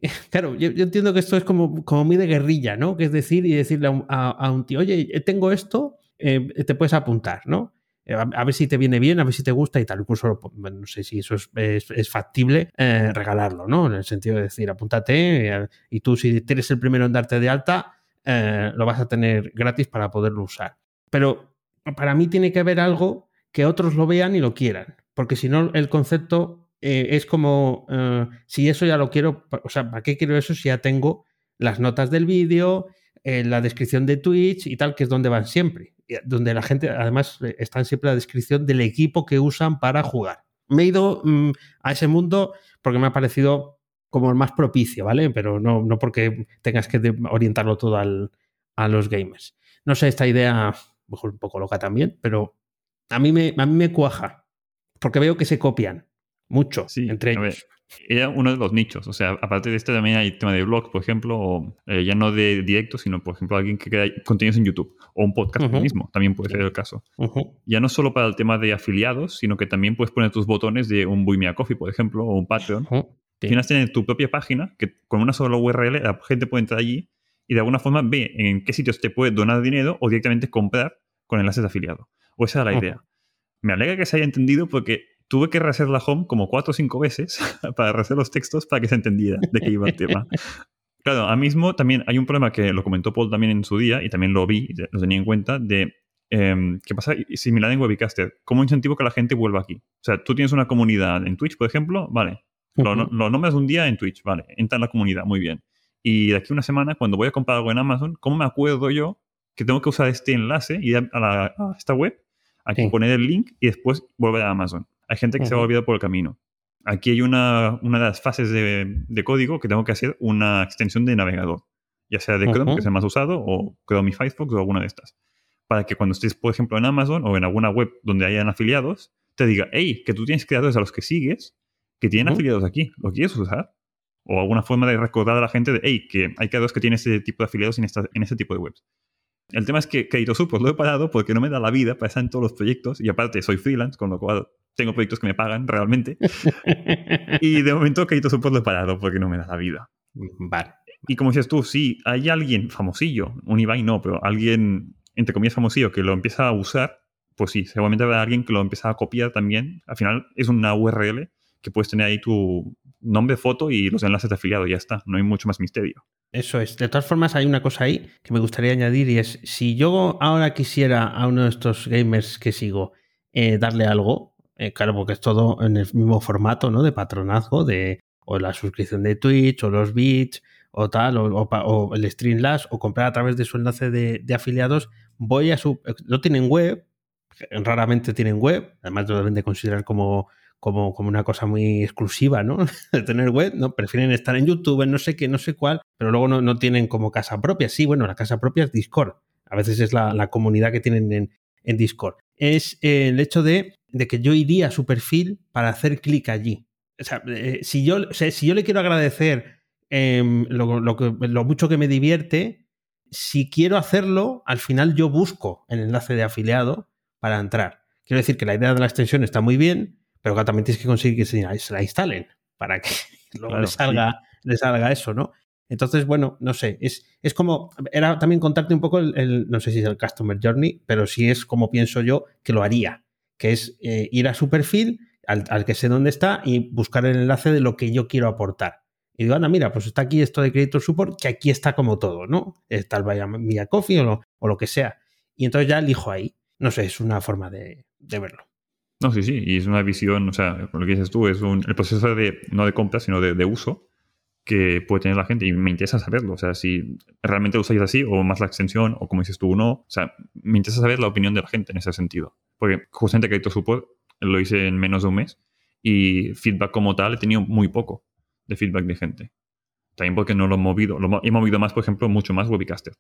Claro, yo, yo, entiendo que esto es como, como muy de guerrilla, ¿no? Que es decir y decirle a a, un tío, oye, tengo esto, eh, te puedes apuntar, ¿no? A, a, ver si te viene bien, a ver si te gusta y tal. Incluso, no sé si eso es, es, factible, eh, regalarlo, ¿no? En el sentido de decir, apúntate eh, y tú si eres el primero en darte de alta, eh, lo vas a tener gratis para poderlo usar. Pero para mí tiene que haber algo que otros lo vean y lo quieran, porque si no, el concepto eh, es como, uh, si eso ya lo quiero, o sea, ¿para qué quiero eso si ya tengo las notas del vídeo, eh, la descripción de Twitch y tal, que es donde van siempre? Donde la gente, además, eh, están siempre la descripción del equipo que usan para jugar. Me he ido mmm, a ese mundo porque me ha parecido como el más propicio, ¿vale? Pero no, no porque tengas que orientarlo todo al, a los gamers. No sé, esta idea, un poco loca también, pero a mí me, a mí me cuaja, porque veo que se copian mucho sí, entre ellos. Era uno de los nichos, o sea, aparte de esto también hay tema de blog, por ejemplo, o, eh, ya no de directo, sino por ejemplo alguien que crea contenidos en YouTube o un podcast uh -huh. mismo, también puede ser el caso. Uh -huh. Ya no solo para el tema de afiliados, sino que también puedes poner tus botones de un Buy Me a Coffee, por ejemplo, o un Patreon. Uh -huh. sí. Tienes tener tu propia página que con una sola URL la gente puede entrar allí y de alguna forma ve en qué sitios te puede donar dinero o directamente comprar con enlaces de afiliado. O esa es la idea. Me alegra que se haya entendido porque tuve que rehacer la home como cuatro o cinco veces para rehacer los textos para que se entendiera de qué iba el tema. Claro, ahora mismo también hay un problema que lo comentó Paul también en su día y también lo vi lo tenía en cuenta de eh, qué pasa similar en Webicaster. ¿Cómo incentivo que la gente vuelva aquí? O sea, tú tienes una comunidad en Twitch, por ejemplo, vale. Uh -huh. lo, lo nombras un día en Twitch, vale. Entra en la comunidad, muy bien. Y de aquí a una semana, cuando voy a comprar algo en Amazon, ¿cómo me acuerdo yo que tengo que usar este enlace y ir a, la, a esta web hay que sí. poner el link y después volver a Amazon. Hay gente que se va a olvidar por el camino. Aquí hay una, una de las fases de, de, código que tengo que hacer una extensión de navegador, ya sea de Chrome, que es el más usado, o Chrome y Firefox o alguna de estas. Para que cuando estés, por ejemplo, en Amazon o en alguna web donde hayan afiliados, te diga, hey, que tú tienes creadores a los que sigues que tienen afiliados aquí, ¿lo quieres usar? O alguna forma de recordar a la gente de, hey, que hay creadores que tienen ese tipo de afiliados en, esta, en ese tipo de webs. El tema es que Keitosu pues lo he parado porque no me da la vida para estar en todos los proyectos y aparte soy freelance, con lo cual tengo proyectos que me pagan realmente. y de momento Keitosu pues lo he parado porque no me da la vida. Vale. Y como dices tú, sí, hay alguien famosillo, un Ibai no, pero alguien, entre comillas, famosillo que lo empieza a usar, pues sí, seguramente habrá alguien que lo empieza a copiar también. Al final es una URL que puedes tener ahí tu nombre, foto y los enlaces de afiliado, ya está, no hay mucho más misterio. Eso es. De todas formas, hay una cosa ahí que me gustaría añadir y es, si yo ahora quisiera a uno de estos gamers que sigo eh, darle algo, eh, claro, porque es todo en el mismo formato, ¿no? De patronazgo, de o la suscripción de Twitch, o los bits, o tal, o, o, el Streamlabs, o comprar a través de su enlace de, afiliados, voy a su... No tienen web, raramente tienen web, además lo deben de considerar como como, como una cosa muy exclusiva, ¿no? de tener web, ¿no? Prefieren estar en YouTube, en no sé qué, no sé cuál, pero luego no, no tienen como casa propia. Sí, bueno, la casa propia es Discord. A veces es la, la comunidad que tienen en, en Discord. Es eh, el hecho de, de, que yo iría a su perfil para hacer clic allí. O sea, eh, si, yo, si yo le quiero agradecer que, lo mucho que me divierte, si quiero hacerlo, al final yo busco el enlace de afiliado para entrar. Quiero decir que la idea de la extensión está muy bien, pero también tienes que conseguir que se, la instalen para que luego claro, le, salga, sí. le salga eso, ¿no? Entonces, bueno, no sé, es, es como, era también contarte un poco el, el, no sé si es el Customer Journey, pero sí es como pienso yo que lo haría, que es eh, ir a su perfil, al, al, que sé dónde está, y buscar el enlace de lo que yo quiero aportar. Y digo, anda, mira, pues está aquí esto de Creator Support, que aquí está como todo, ¿no? Está el Vaya Coffee o lo, o lo, que sea. Y entonces ya elijo ahí. No sé, es una forma de, de verlo. No, sí, sí, y es una visión, o sea, lo que dices tú, es un, el proceso de, no de compra, sino de, de, uso que puede tener la gente y me interesa saberlo, o sea, si realmente lo usáis así o más la extensión o como dices tú, no, o sea, me interesa saber la opinión de la gente en ese sentido, porque justamente Crédito Support lo hice en menos de un mes y feedback como tal he tenido muy poco de feedback de gente. También porque no lo he movido, lo he movido más, por ejemplo, mucho más Webcaster.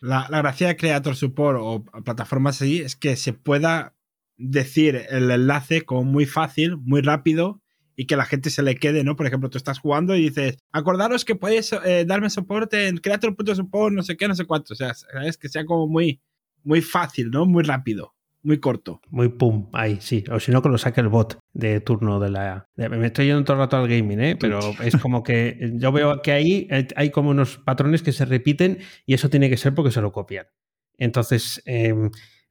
La, la gracia de Creator Support o plataformas así es que se pueda decir el enlace como muy fácil, muy rápido y que la gente se le quede, ¿no? Por ejemplo, tú estás jugando y dices, acordaros que podéis eh, darme soporte en creator.support, no sé qué, no sé cuánto. O sea, es que sea como muy, muy fácil, ¿no? Muy rápido, muy corto. Muy pum, ahí, sí. O si no, que lo saque el bot de turno de la... De, me estoy yendo todo el rato al gaming, ¿eh? Pero es como que yo veo que ahí hay como unos patrones que se repiten y eso tiene que ser porque se lo copian. Entonces... Eh,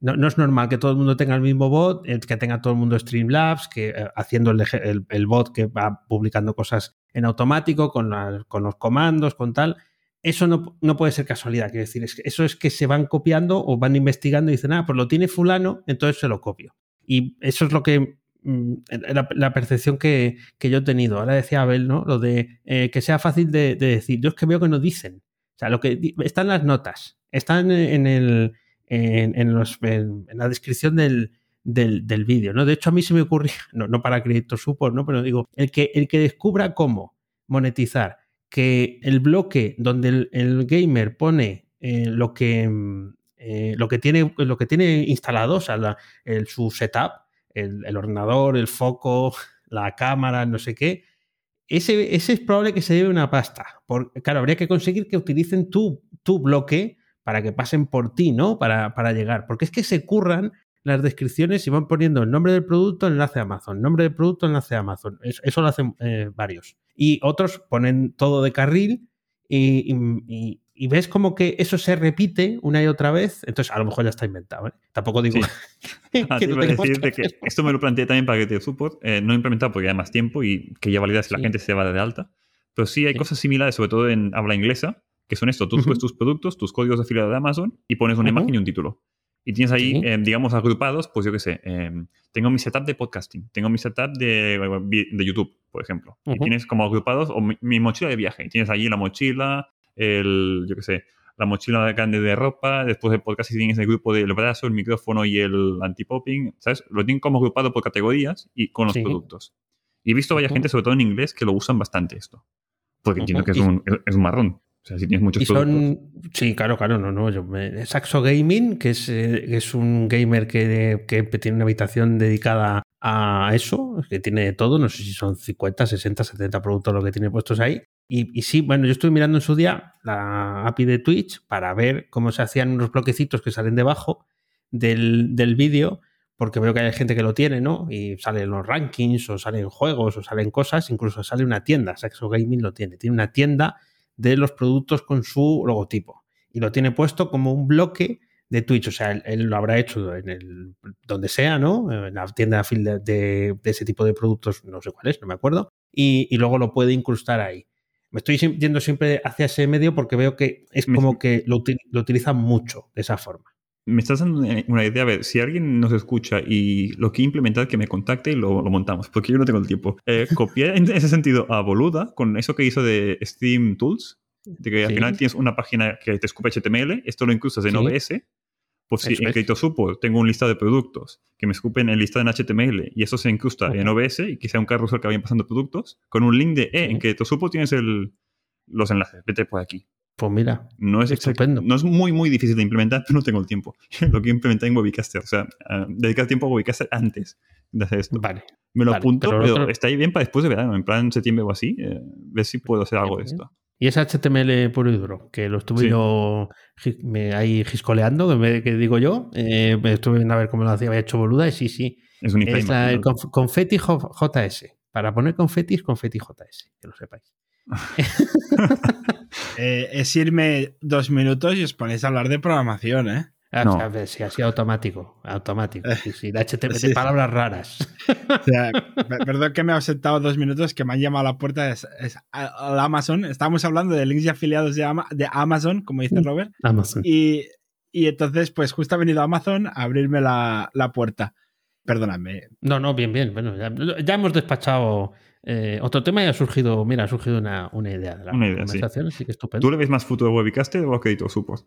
no, no, es normal que todo el mundo tenga el mismo bot, eh, que tenga todo el mundo Streamlabs, que eh, haciendo el, el, el, bot que va publicando cosas en automático, con, con los comandos, con tal. Eso no, no, puede ser casualidad, quiero decir, es eso es que se van copiando o van investigando y dicen, ah, pues lo tiene fulano, entonces se lo copio. Y eso es lo que mm, la, la, percepción que, que, yo he tenido. Ahora decía Abel, ¿no? Lo de eh, que sea fácil de, de, decir. Yo es que veo que no dicen. O sea, lo que están las notas, están en el, en, la descripción del, del, del vídeo, ¿no? De hecho, a mí se me ocurría, no, no para Creator Support, ¿no? Pero digo, el que, el que descubra cómo monetizar, que el bloque donde el, gamer pone eh, lo, que, eh, lo, que tiene, lo que tiene instalado, o sea, el, su setup, el, ordenador, el foco, la cámara, no sé qué, ese, ese es probable que se lleve una pasta. Por, claro, habría que conseguir que utilicen tu, tu bloque para que pasen por ti, ¿no? Para, para, llegar. Porque es que se curran las descripciones y van poniendo el nombre del producto, enlace a Amazon, nombre del producto, enlace a Amazon. Eso, eso lo hacen eh, varios. Y otros ponen todo de carril y, y, y, ves como que eso se repite una y otra vez. Entonces, a lo mejor ya está inventado. ¿eh? Tampoco digo. Sí. ah, que no decirte que esto me lo planteé también para que te support. Eh, no he implementado porque hay más tiempo y que ya valida si sí. la gente se va de alta. Pero sí hay sí. cosas similares, sobre todo en habla inglesa, que son esto, tú uh -huh. subes tus productos, tus códigos de afiliado de Amazon y pones una uh -huh. imagen y un título. Y tienes ahí, eh, digamos, agrupados, pues yo qué sé, eh, tengo mi setup de podcasting, tengo mi setup de, de YouTube, por ejemplo. Uh -huh. Y tienes como agrupados, o mi, mi, mochila de viaje, y tienes allí la mochila, el, yo qué sé, la mochila grande de ropa, después del podcast si tienes el grupo del brazo, el micrófono y el anti-popping, ¿sabes? Lo tienen como agrupado por categorías y con los Sí. productos. Y he visto varias Ujú. gente, sobre todo en inglés, que lo usan bastante esto. Porque entiendo Ujú. que es un, es un marrón. O sea, si tienes muchos Y productos. son. Sí, claro, claro, no, no. Yo me- Saxo Gaming, que es, eh, es un gamer que, que tiene una habitación dedicada a eso, que tiene de todo, no sé si son 50, 60, 70 productos lo que tiene puestos ahí. Y, y sí, bueno, yo estuve mirando en su día la API de Twitch para ver cómo se hacían unos bloquecitos que salen debajo del, del vídeo, porque veo que hay gente que lo tiene, ¿no? Y salen los rankings, o salen juegos, o salen cosas, incluso sale una tienda. Saxo Gaming lo tiene. Tiene una tienda de los productos con su logotipo. Y lo tiene puesto como un bloque de Twitch. O sea, él, él lo habrá hecho en el donde sea, ¿no? En la tienda de, de, de ese tipo de productos, no sé cuál es, no me acuerdo. Y, y luego lo puede incrustar ahí. Me estoy yendo siempre hacia ese medio porque veo que es como que lo, lo utilizan mucho de esa forma. Me estás dando una idea. A ver, si alguien nos escucha y lo quiere implementar, que me contacte y lo, lo montamos, porque yo no tengo el tiempo. Eh, copié en ese sentido a Boluda con eso que hizo de Steam Tools, de que al Sí. final tienes una página que te escupe HTML, esto lo incrustas en Sí. OBS. Pues si en. Crédito Support tengo un listado de productos que me escupen el listado en HTML y eso se incrusta en. OBS y que sea un carrusel que vayan pasando productos, con un link de, eh, Sí. en Crédito Support tienes el, los enlaces, vete por aquí. Pues mira, No es, Estupendo. no es muy, muy difícil de implementar, pero no tengo el tiempo. Lo quiero implementar en Webcaster. O sea, ah, dedicar tiempo a Webcaster antes de hacer esto. vale. Me lo vale, apunto, pero pero, lo otro- está ahí bien para después de verano, en plan septiembre o así, eh, ver si puedo hacer algo de esto. Y es HTML puro y duro, que lo estuve Sí. yo me, ahí giscoleando, que, que digo yo. eh, me estuve viendo a ver cómo lo hacía, había hecho boluda, y sí, sí. Es un Es la- el ¿no? conf- confeti J- JS. Para poner confeti es confeti JS, que lo sepáis. Eh, es irme dos minutos y os ponéis a hablar de programación, ¿eh? Ah, No. o sea, ves, sí, así automático. Automático. Sí, sí, HTML, Sí. de palabras raras. O sea, per- perdón que me he ausentado dos minutos, que me han llamado a la puerta es, es a- al Amazon. Estábamos hablando de links y afiliados de, Ama- de Amazon, como dice Mm. Robert. Amazon. Y, y entonces, pues justo ha venido Amazon a abrirme la, la puerta. Perdóname. No, no, bien, bien. Bueno, ya, ya hemos despachado eh, otro tema y ha surgido, mira, ha surgido una, una idea de la Una idea, sí. conversación, así que estupendo. ¿Tú le ves más futuro a Webcaster o a Crédito Support?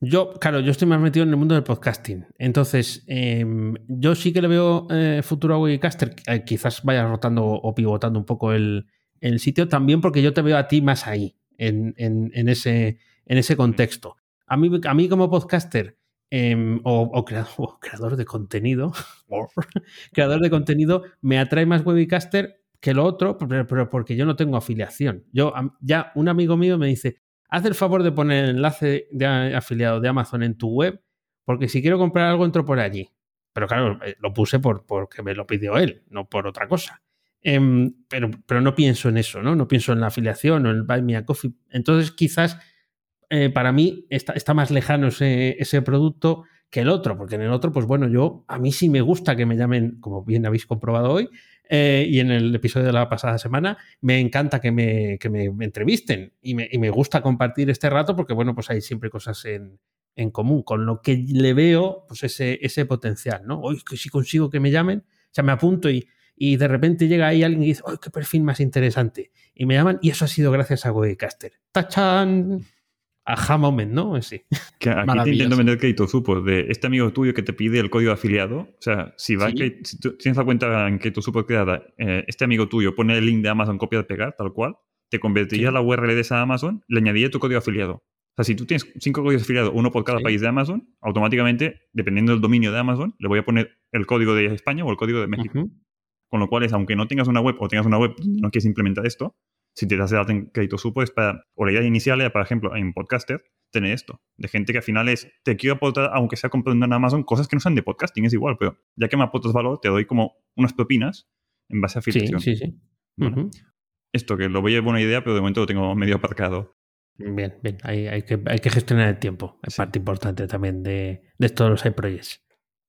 Yo, claro, yo estoy más metido en el mundo del podcasting. Entonces, eh, yo sí que le veo eh, futuro a Webcaster. Eh, quizás vaya rotando o pivotando un poco el, el sitio también porque yo te veo a ti más ahí, en, en- en ese, en ese contexto. A mí, a mí como podcaster eh, o, o creador, o creador de contenido, creador de contenido, me atrae más Webcaster que lo otro, pero, porque yo no tengo afiliación. Yo, ya un amigo mío me dice, haz el favor de poner el enlace de afiliado de Amazon en tu web, porque si quiero comprar algo entro por allí. Pero claro, eh, lo puse por, porque me lo pidió él, no por otra cosa. Em, pero, pero no pienso en eso, ¿no? No pienso en la afiliación o en Buy Me a Coffee. Entonces, quizás eh, para mí está, está más lejano ese, ese producto que el otro, porque en el otro, pues bueno, yo a mí sí me gusta que me llamen, como bien habéis comprobado hoy, eh, y en el episodio de la pasada semana, me encanta que me, que me, entrevisten y me, y me gusta compartir este rato porque, bueno, pues hay siempre cosas en, en común, con lo que le veo pues ese, ese potencial, ¿no? Hoy que si consigo que me llamen, o sea, me apunto y, y de repente llega ahí alguien y dice, ¡ay, qué perfil más interesante! Y me llaman y eso ha sido gracias a Webcaster. ¡Tachan! Ajá moment, ¿no? Sí. Que aquí te intento vender Crédito Support de este amigo tuyo que te pide el código de afiliado. O sea, si, va a Sí. Si tú tienes la cuenta en Crédito Support creada, eh, este amigo tuyo pone el link de Amazon copia de pegar, tal cual, te convertiría Sí. la URL de esa Amazon, le añadiría tu código de afiliado. O sea, si tú tienes cinco códigos de afiliado, uno por cada Sí. país de Amazon, automáticamente, dependiendo del dominio de Amazon, le voy a poner el código de España o el código de México. Con lo cual es, aunque no tengas una web o tengas una web no quieres implementar esto, si te das de alta en crédito supo es para, o la idea inicial era, por ejemplo, en Podcaster, tener esto, de gente que al final es, te quiero aportar, aunque sea comprando en Amazon, cosas que no sean de podcasting, es igual, pero ya que me aportas valor, te doy como unas propinas en base a Sí, afiliación. sí, sí. Vale. Ujú. Esto que lo veía buena idea, pero de momento lo tengo medio aparcado. Bien, bien. Hay, hay que, hay que gestionar el tiempo. Es Sí. parte importante también de, de todos los side projects.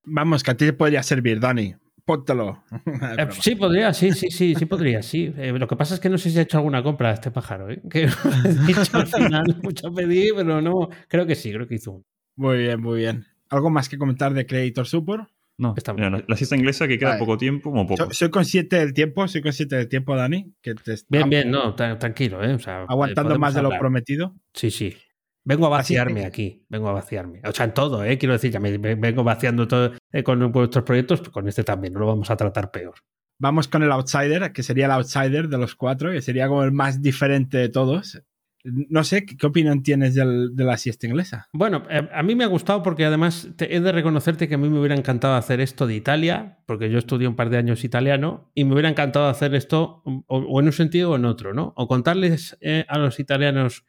Vamos, que a ti te podría servir, Dani. Póntelo. Eh, sí, podría, sí, sí, sí, sí podría, sí. Eh, lo que pasa es que no sé si ha hecho alguna compra este pájaro, ¿eh? Que he dicho al final mucho pedí, pero no. Creo que sí, creo que hizo. Muy bien, muy bien. ¿Algo más que comentar de Creditor Support? No, Está mira, la, la siesta inglesa que queda Vale. poco tiempo, como poco. Soy, soy consciente del tiempo, soy consciente del tiempo, Dani. Que te Bien, bien, no, tra- tranquilo, ¿eh? O sea, aguantando podemos más de lo prometido. Sí, sí. Vengo a vaciarme aquí, vengo a vaciarme. O sea, en todo, ¿eh? quiero decir, ya me, me vengo vaciando todo eh, con vuestros proyectos, pues con este también, no lo vamos a tratar peor. Vamos con el outsider, que sería el outsider de los cuatro, que sería como el más diferente de todos. No sé, ¿qué, opinión tienes del- de la siesta inglesa? Bueno, eh, a mí me ha gustado porque además te- he de reconocerte que a mí me hubiera encantado hacer esto de Italia, porque yo estudié un par de años italiano y me hubiera encantado hacer esto o, o en un sentido o en otro, ¿no? O contarles eh, a los italianos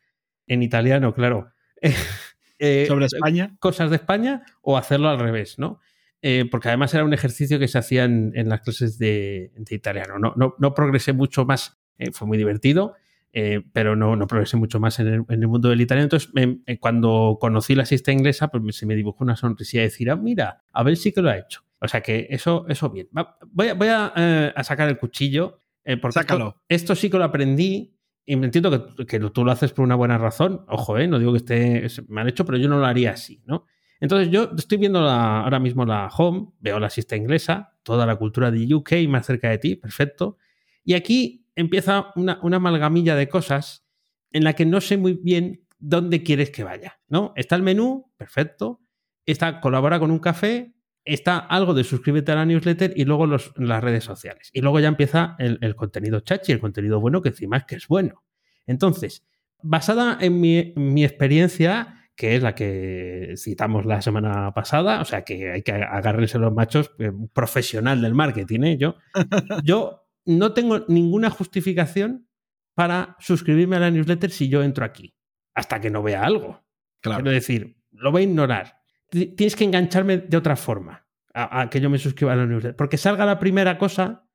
en italiano, claro, eh, Sobre España. cosas de España o hacerlo al revés, ¿no? Eh, porque además era un ejercicio que se hacía en, en las clases de, de italiano. No, no, no progresé mucho más, eh, fue muy divertido, eh, pero no, no progresé mucho más en el, en el mundo del italiano. Entonces, me- eh, cuando conocí la siesta inglesa, pues me- se me dibujó una sonrisilla de decir, ah, mira, a ver si que lo ha hecho. O sea que eso, eso bien. Va- voy a, voy a, eh, a sacar el cuchillo. eh, porque esto- Sácalo. Esto, sí que lo aprendí. Y me entiendo que, tú lo haces por una buena razón. Ojo, eh, no digo que esté mal hecho, pero yo no lo haría así, ¿no? Entonces yo estoy viendo ahora mismo la home, veo la siesta inglesa, toda la cultura de UK más cerca de ti, perfecto. Y aquí empieza una, amalgamilla de cosas en la que no sé muy bien dónde quieres que vaya. Está el menú, perfecto. Está colabora con un café, está algo de suscríbete a la newsletter y luego los, las redes sociales. Y luego ya empieza el, el contenido chachi, el contenido bueno, que encima es que es bueno. Entonces, basada en mi, mi experiencia, que es la que citamos la semana pasada, o sea que hay que agarrarse los machos, eh, profesional del marketing, ¿eh? Yo, yo no tengo ninguna justificación para suscribirme a la newsletter si yo entro aquí, hasta que no vea algo. Claro. Quiero decir, lo voy a ignorar. Tienes que engancharme de otra forma a, a que yo me suscriba a la newsletter. Porque salga la primera cosa,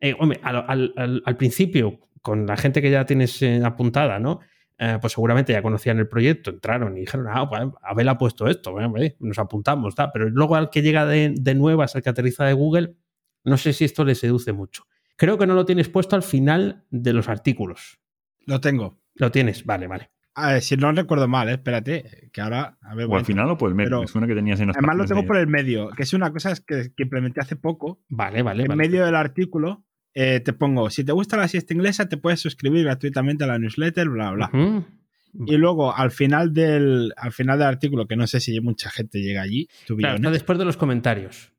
eh, hombre, al, al- al- al principio, con la gente que ya tienes eh, apuntada, ¿no? Eh, pues seguramente ya conocían el proyecto, entraron y dijeron, ah, pues Abel ha puesto esto, nos apuntamos, tal. pero luego al que llega de, de nuevas, al que aterriza de Google, no sé si esto le seduce mucho. Creo que no lo tienes puesto al final de los artículos. Lo tengo. Lo tienes, vale, vale. A ver, si no recuerdo mal, eh, espérate, que ahora... A ver, O al final o por el medio. Es una que tenías en las Además lo tengo por el medio, que es una cosa que, que implementé hace poco. Vale, vale, en vale. medio del artículo eh, te pongo, si te gusta la siesta inglesa, te puedes suscribir gratuitamente a la newsletter, bla, bla. Y luego, al final del, al final del artículo, que no sé si mucha gente llega allí, Claro, está después de los comentarios.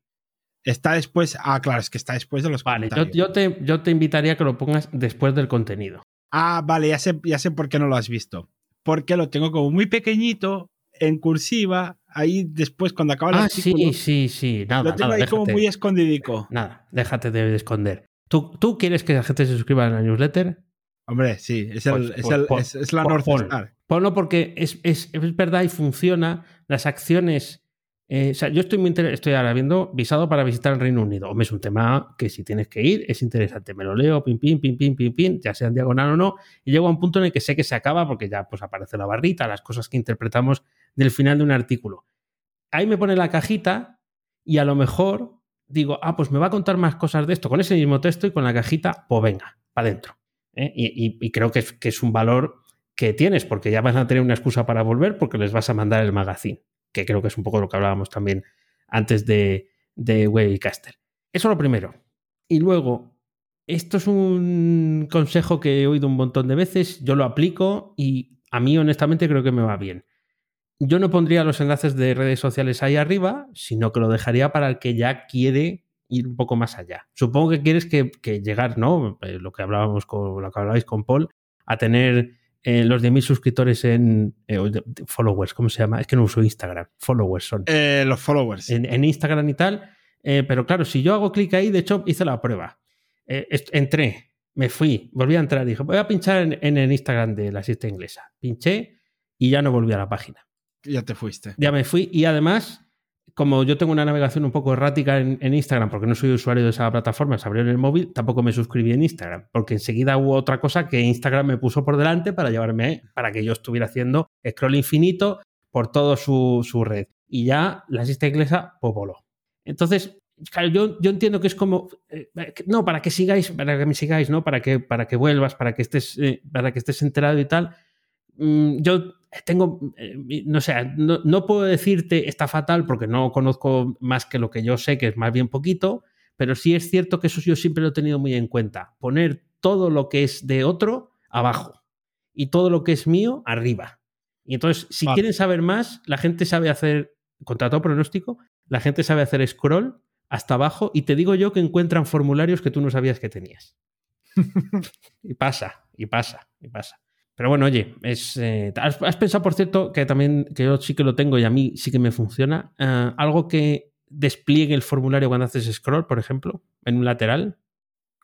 está después. Ah, claro, es que está después de los Vale, yo, comentarios. yo te, yo te invitaría a que lo pongas después del contenido. Ah, vale, ya sé, ya sé por qué no lo has visto. Porque lo tengo como muy pequeñito, en cursiva, ahí después, cuando acaba el Ah, artículo. sí, sí, sí. Nada, lo tengo nada, ahí como déjate. muy escondidico. Nada, déjate de, de esconder. ¿Tú, ¿Tú quieres que la gente se suscriba a la newsletter? Hombre, sí, es, el, Pues, es, pues, el- es- es la pues, North pon. Star. Ponlo porque es, es, es verdad y funciona. Las acciones. Eh, o sea, yo estoy muy estoy ahora viendo visado para visitar el Reino Unido. Hombre, es un tema que si tienes que ir es interesante. Me lo leo, pim, pim, pim, pim, pim, pim, ya sea en diagonal o no. Y llego a un punto en el que sé que se acaba porque ya pues aparece la barrita, las cosas que interpretamos del final de un artículo. Ahí me pone la cajita y a lo mejor digo, ah, pues me va a contar más cosas de esto con ese mismo texto y con la cajita, pues venga, para adentro. ¿eh? Y creo que es, que es un valor que tienes, porque ya vas a tener una excusa para volver porque les vas a mandar el magazine, que creo que es un poco lo que hablábamos también antes de, de Webcaster. Eso lo primero. Y luego, esto es un consejo que he oído un montón de veces, yo lo aplico y a mí honestamente creo que me va bien. Yo no pondría los enlaces de redes sociales ahí arriba, sino que lo dejaría para el que ya quiere ir un poco más allá. Supongo que quieres que, que llegar, ¿no? Eh, lo que hablábamos con lo que hablabais con Paul, a tener eh, los 10.000 suscriptores en eh, followers, ¿cómo se llama? Es que no uso Instagram. Followers son. Eh, los followers. En, en Instagram y tal. Eh, pero claro, si yo hago clic ahí, de hecho, hice la prueba. Entré, me fui, volví a entrar, dije, voy a pinchar en, en el Instagram de la siesta inglesa. Pinché y ya no volví a la página. Ya te fuiste. Ya me fui y además, como yo tengo una navegación un poco errática en, Instagram, porque no soy usuario de esa plataforma, se abrió en el móvil, tampoco me suscribí en Instagram, porque enseguida hubo otra cosa que Instagram me puso por delante para llevarme, para que yo estuviera haciendo scroll infinito por toda su, su red. Y ya la siesta inglesa, pues voló. Entonces, claro, yo, yo entiendo que es como, eh, que- no, para que sigáis, para que me sigáis, ¿no? Para que, para que vuelvas, para que estés, eh, para que estés enterado y tal. Mm, yo tengo, eh, no sé, no, no puedo decirte está fatal porque no conozco más que lo que yo sé, que es más bien poquito, pero sí es cierto que eso yo siempre lo he tenido muy en cuenta. Poner todo lo que es de otro abajo y todo lo que es mío arriba. Y entonces, si Vale. quieren saber más, la gente sabe hacer, contra todo pronóstico, la gente sabe hacer scroll hasta abajo y te digo yo que encuentran formularios que tú no sabías que tenías. y pasa, y pasa, y pasa. Pero bueno, oye, es, eh, ¿has, has pensado, por cierto, que también, que yo sí que lo tengo y a mí sí que me funciona, eh, algo que despliegue el formulario cuando haces scroll, por ejemplo, en un lateral?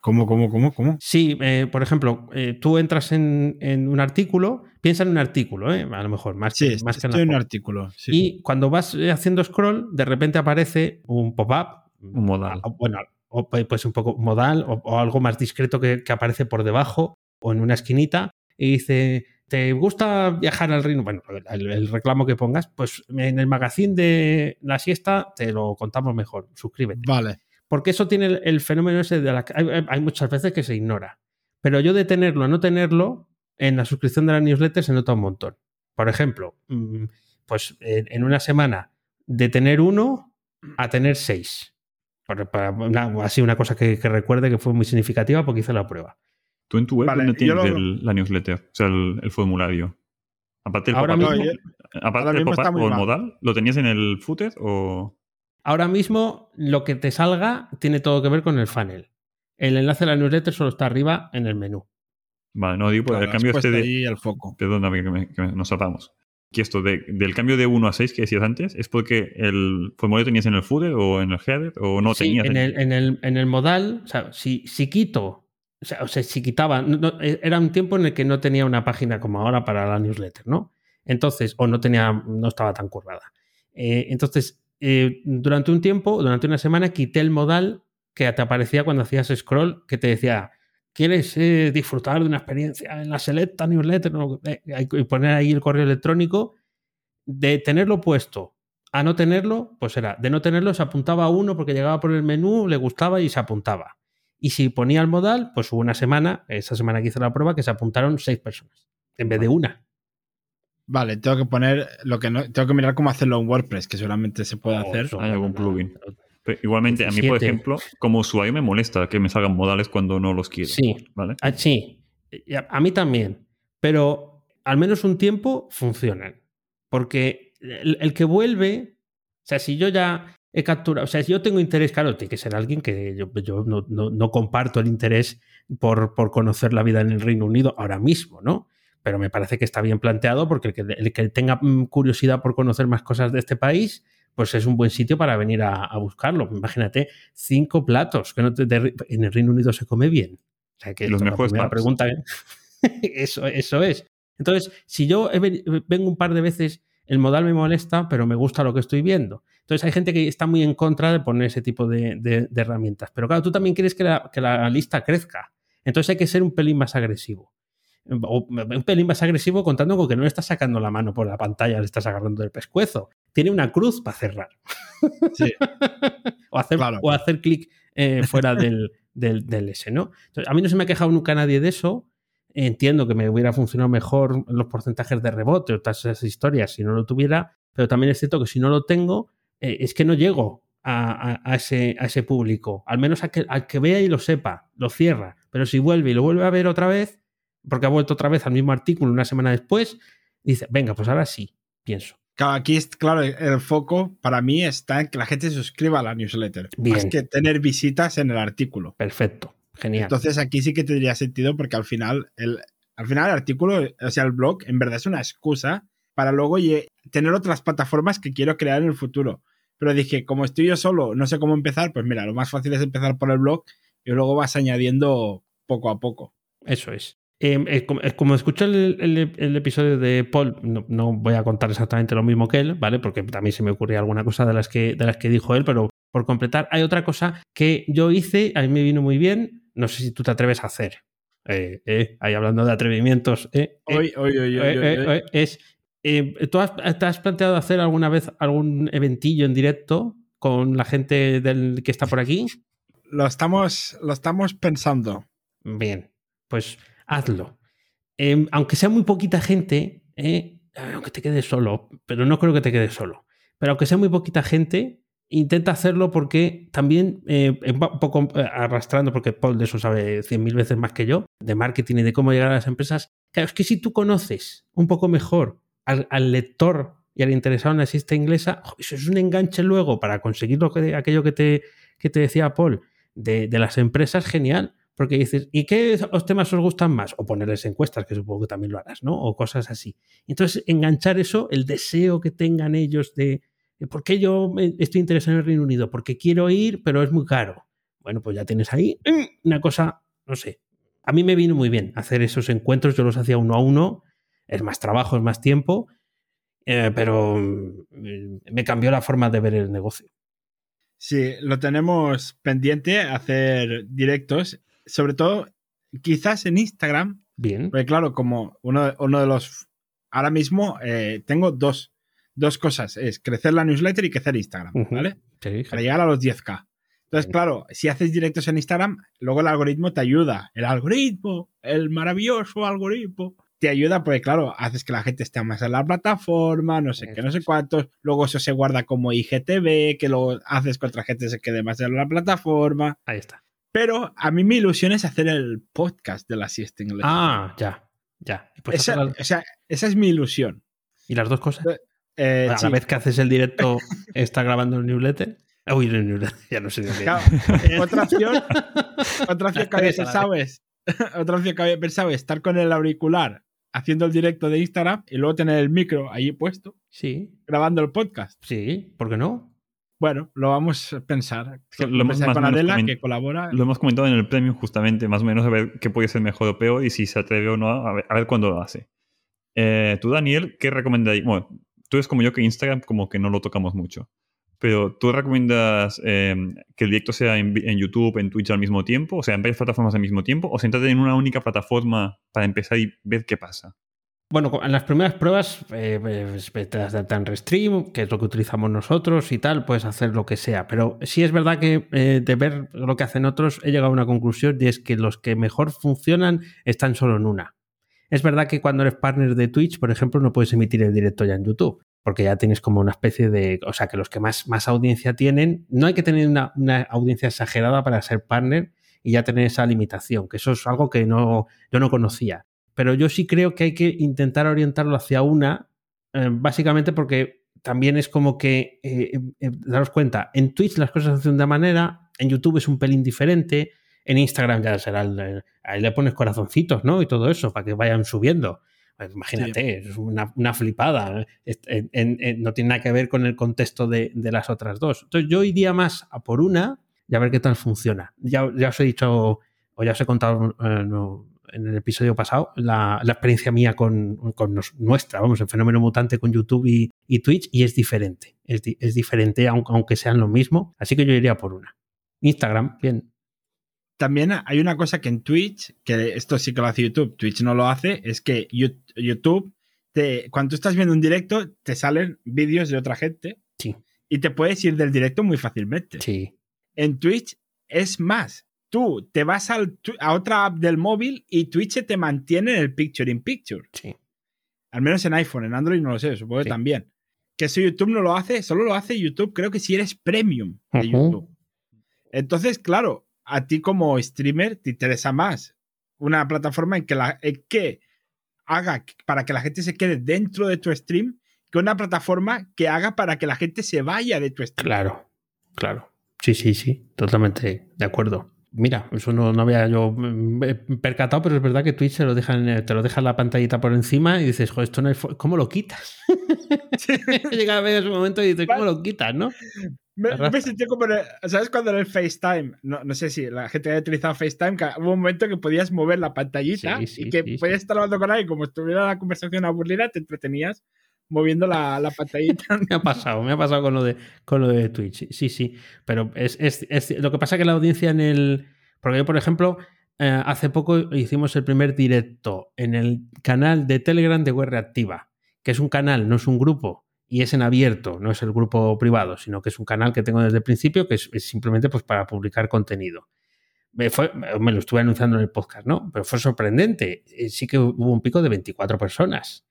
¿Cómo, cómo, cómo, cómo? Sí, eh, por ejemplo, eh, tú entras en, en un artículo, piensa en un artículo, ¿eh? a lo mejor, más Sí, que, más que en estoy la en un artículo. sí. Y cuando vas haciendo scroll, de repente aparece un pop-up. Un modal. o- Bueno, o pu- pues un poco modal o, o algo más discreto que, que aparece por debajo o en una esquinita y dice, ¿te gusta viajar al Reino? Bueno, el, el reclamo que pongas, pues en el magazine de la siesta te lo contamos mejor, suscríbete. Vale. Porque eso tiene el, el fenómeno ese de la que hay, hay muchas veces que se ignora. Pero yo de tenerlo a no tenerlo, en la suscripción de la newsletter se nota un montón. Por ejemplo, mm, pues en, una semana de tener uno a tener seis. Para una- así una cosa que, que recuerde que fue muy significativa porque hice la prueba. Tú en tu web Vale, no tienes lo- el- la newsletter, o sea, el, el formulario. Aparte del Ahora pop-up, mismo- aparte ahora del mismo está pop-up muy o el modal, ¿lo tenías en el footer o...? Ahora mismo lo que te salga tiene todo que ver con el funnel. El enlace a la newsletter solo está arriba en el menú. Vale, no digo, por Claro, el cambio este de... el foco. Perdóname que, me- que me- nos saltamos. Que esto de- del cambio de 1 a 6 que decías antes, ¿es porque el formulario tenías en el footer o en el header o no Sí, tenías? en el, en, el, en el modal, o sea, si, si quito, o sea, o sea, si quitaba, eh, era un tiempo en el que no tenía una página como ahora para la newsletter, ¿no? Entonces, o no tenía, no estaba tan curvada. Eh, entonces, eh, durante un tiempo, durante una semana, quité el modal que te aparecía cuando hacías scroll, que te decía, ¿quieres disfrutar de una experiencia en la Selecta newsletter? Y poner ahí el correo electrónico. De tenerlo puesto a no tenerlo, pues era, de no tenerlo se apuntaba a uno porque llegaba por el menú, le gustaba y se apuntaba. Y si ponía el modal, pues hubo una semana, esa semana que hice la prueba, que se apuntaron seis personas, en vez de una. Vale, tengo que poner lo que no. Tengo que mirar cómo hacerlo en WordPress, que seguramente se puede hacer. Eso, Hay algún plugin. Pero igualmente, a mí, por 17. ejemplo, como usuario me molesta que me salgan modales cuando no los quiero. Sí, ¿Vale? Ah, sí, a mí también, pero al menos un tiempo funcionan. Porque el, el que vuelve, o sea, si yo ya he capturado, o sea, si yo tengo interés, claro, tiene que ser alguien que yo, yo no, no- no comparto el interés por, por conocer la vida en el Reino Unido ahora mismo, ¿no? Pero me parece que está bien planteado porque el que, el que tenga mm, curiosidad por conocer más cosas de este país, pues es un buen sitio para venir a, a buscarlo. Imagínate, cinco platos, que no te- en el Reino Unido se come bien. O sea, que los la mejores pubs. pregunta ¿eh? eso, eso es. Entonces, si yo vengo un par de veces, el modal me molesta, pero me gusta lo que estoy viendo. Entonces, hay gente que está muy en contra de poner ese tipo de, de- de herramientas. Pero claro, tú también quieres que la, que la lista crezca. Entonces, hay que ser un pelín más agresivo. O un pelín más agresivo contando con que no le estás sacando la mano por la pantalla, le estás agarrando del pescuezo. Tiene una cruz para cerrar. Sí. o hacer, Claro. o hacer clic eh, fuera del, del, del S, ¿no? Entonces, a mí no se me ha quejado nunca nadie de eso. Entiendo que me hubiera funcionado mejor los porcentajes de rebote o todas esas historias si no lo tuviera, pero también es cierto que si no lo tengo, eh, es que no llego a, a- a ese, a ese público. Al menos que, al que vea y lo sepa, lo cierra. Pero si vuelve y lo vuelve a ver otra vez, porque ha vuelto otra vez al mismo artículo una semana después, dice, venga, pues ahora sí, pienso. Claro, aquí, es- claro, el foco para mí está en que la gente se suscriba a la newsletter. Bien. Más que tener visitas en el artículo. Perfecto, genial. Entonces aquí sí que tendría sentido porque al final el, al final el artículo, o sea, el blog, en verdad es una excusa para luego tener otras plataformas que quiero crear en el futuro. Pero dije, como estoy yo solo, no sé cómo empezar, pues mira, lo más fácil es empezar por el blog y luego vas añadiendo poco a poco. Eso es. Eh, eh, como, eh, como escuché el, el- el episodio de Paul, no, no voy a contar exactamente lo mismo que él, ¿vale? Porque también se me ocurría alguna cosa de las que, de las que dijo él, pero por completar, hay otra cosa que yo hice, a mí me vino muy bien, no sé si tú te atreves a hacer. Eh, ahí hablando de atrevimientos, Hoy, hoy, hoy, hoy, es, eh, ¿tú has, te has planteado hacer alguna vez algún eventillo en directo con la gente del, que está por aquí? Lo, estamos, lo estamos pensando. Bien, pues hazlo. Eh, aunque sea muy poquita gente, eh, aunque te quedes solo, pero no creo que te quedes solo. Pero aunque sea muy poquita gente, intenta hacerlo porque también, eh, un poco arrastrando, porque Paul de eso sabe cien mil veces más que yo, de marketing y de cómo llegar a las empresas. Claro, es que si tú conoces un poco mejor al, al lector y al interesado en la lista inglesa, eso es un enganche luego para conseguir lo que, aquello que te, que te decía Paul de, de las empresas, genial. Porque dices, ¿y qué os temas os gustan más? O ponerles encuestas, que supongo que también lo harás, ¿no? O cosas así. Entonces, enganchar eso, el deseo que tengan ellos de, de ¿por qué yo estoy interesado en el Reino Unido? Porque quiero ir, pero es muy caro. Bueno, pues ya tienes ahí mm, una cosa, no sé. A mí me vino muy bien hacer esos encuentros, yo los hacía uno a uno, es más trabajo, es más tiempo, eh, pero mm, me cambió la forma de ver el negocio. Sí, lo tenemos pendiente hacer directos, sobre todo quizás en Instagram, Bien. porque claro, como uno, uno de los... Ahora mismo eh, tengo dos, dos cosas, es crecer la newsletter y crecer Instagram. ¿vale? Sí, Para llegar a los 10k. Entonces, claro, si haces directos en Instagram, luego el algoritmo te ayuda. El algoritmo, el maravilloso algoritmo, te ayuda porque, claro, haces que la gente esté más en la plataforma, no sé qué, no sé cuántos. Luego eso se guarda como IGTV, que lo haces que otra gente se quede más en la plataforma. Ahí está. Pero a mí mi ilusión es hacer el podcast de la siesta inglesa. Ah, ya, ya. Pues esa, o sea, esa es mi ilusión. ¿y las dos cosas? Eh, a sí. la vez que haces el directo, está grabando el newsletter. Uy, el newsletter, ya no sé de qué. Claro, otra opción, otra opción que otra opción que había pensado es estar con el auricular haciendo el directo de Instagram y luego tener el micro ahí puesto Sí, grabando el podcast. sí, ¿por qué no? Bueno, lo vamos a pensar. que lo hemos más con Adela que colabora. Lo hemos comentado en el premium justamente, más o menos, a ver qué puede ser mejor o peor y si se atreve o no, a ver, a ver cuándo lo hace. Eh, tú, Daniel, ¿qué recomendarías? Bueno, tú eres como yo que Instagram como que no lo tocamos mucho. Pero ¿tú recomiendas eh, que el directo sea en, YouTube, en Twitch al mismo tiempo? O sea, en varias plataformas al mismo tiempo. ¿O centrarte en una única plataforma para empezar y ver qué pasa? Bueno, en las primeras pruebas, eh, pues, te en Restream, que es lo que utilizamos nosotros y tal, puedes hacer lo que sea. Pero sí es verdad que eh, de ver lo que hacen otros, he llegado a una conclusión y es que los que mejor funcionan están solo en una. Es verdad que cuando eres partner de Twitch, por ejemplo, no puedes emitir el directo ya en YouTube, porque ya tienes como una especie de. O sea, que los que más, más audiencia tienen, no hay que tener una, una audiencia exagerada para ser partner y ya tener esa limitación, que eso es algo que no, yo no conocía pero yo sí creo que hay que intentar orientarlo hacia una, eh, básicamente porque también es como que, eh, eh, daros cuenta, en Twitch las cosas se hacen de una manera, en YouTube es un pelín diferente, en Instagram ya será, el- ahí le pones corazoncitos, ¿no? Y todo eso, para que vayan subiendo. Pues imagínate, es una, una flipada. Es- en- en- en- no tiene nada que ver con el contexto de, de las otras dos. Entonces yo iría más a por una y a ver qué tal funciona. Ya, ya os he dicho, o ya os he contado eh, no, en el episodio pasado, la, la experiencia mía con, con nos- nuestra, vamos, el fenómeno mutante con YouTube y, y Twitch, y es diferente. Es, di- es diferente, aunque, aunque sean lo mismo. Así que yo iría por una. Instagram, bien. También hay una cosa que en Twitch, que esto sí que lo hace YouTube, Twitch no lo hace, es que YouTube, te, cuando tú estás viendo un directo, te salen vídeos de otra gente Sí, y te puedes ir del directo muy fácilmente. sí. En Twitch es más. Tú te vas al a otra app del móvil y Twitch te mantiene en el picture in picture. Sí. Al menos en iPhone, en Android no lo sé, supongo que Sí. también. Que eso YouTube no lo hace, solo lo hace YouTube, creo que si eres premium de. YouTube. Entonces, claro, a ti como streamer te interesa más una plataforma en que, la, en que haga para que la gente se quede dentro de tu stream que una plataforma que haga para que la gente se vaya de tu stream. Claro, claro. Sí, sí, sí, totalmente de acuerdo. Mira, eso no, no había yo mm, percatado, pero es verdad que Twitch se lo dejan, eh, te lo deja la pantallita por encima y dices, joder, esto no fo- ¿cómo lo quitas? Llega a ver ese momento y dices, ¿cómo lo quitas, no? Me, me sentí como, en el- ¿sabes? Cuando en el FaceTime, no, no sé si la gente haya utilizado FaceTime, que hubo un momento que podías mover la pantallita Sí, sí, y que sí, podías estar hablando con alguien, como estuviera la conversación aburrida, te entretenías moviendo la, la pantallita. Me ha pasado, me ha pasado con lo de, con lo de Twitch. Sí, sí. Pero es, es- es- lo que pasa que la audiencia en el. Porque yo, por ejemplo, eh, hace poco hicimos el primer directo en el canal de Telegram de Web Reactiva, que es un canal, no es un grupo, y es en abierto, no es el grupo privado, sino que es un canal que tengo desde el principio, que es, es simplemente pues, para publicar contenido. Me, fue- me lo estuve anunciando en el podcast, ¿no? Pero fue sorprendente. Eh, Sí que hubo un pico de 24 personas.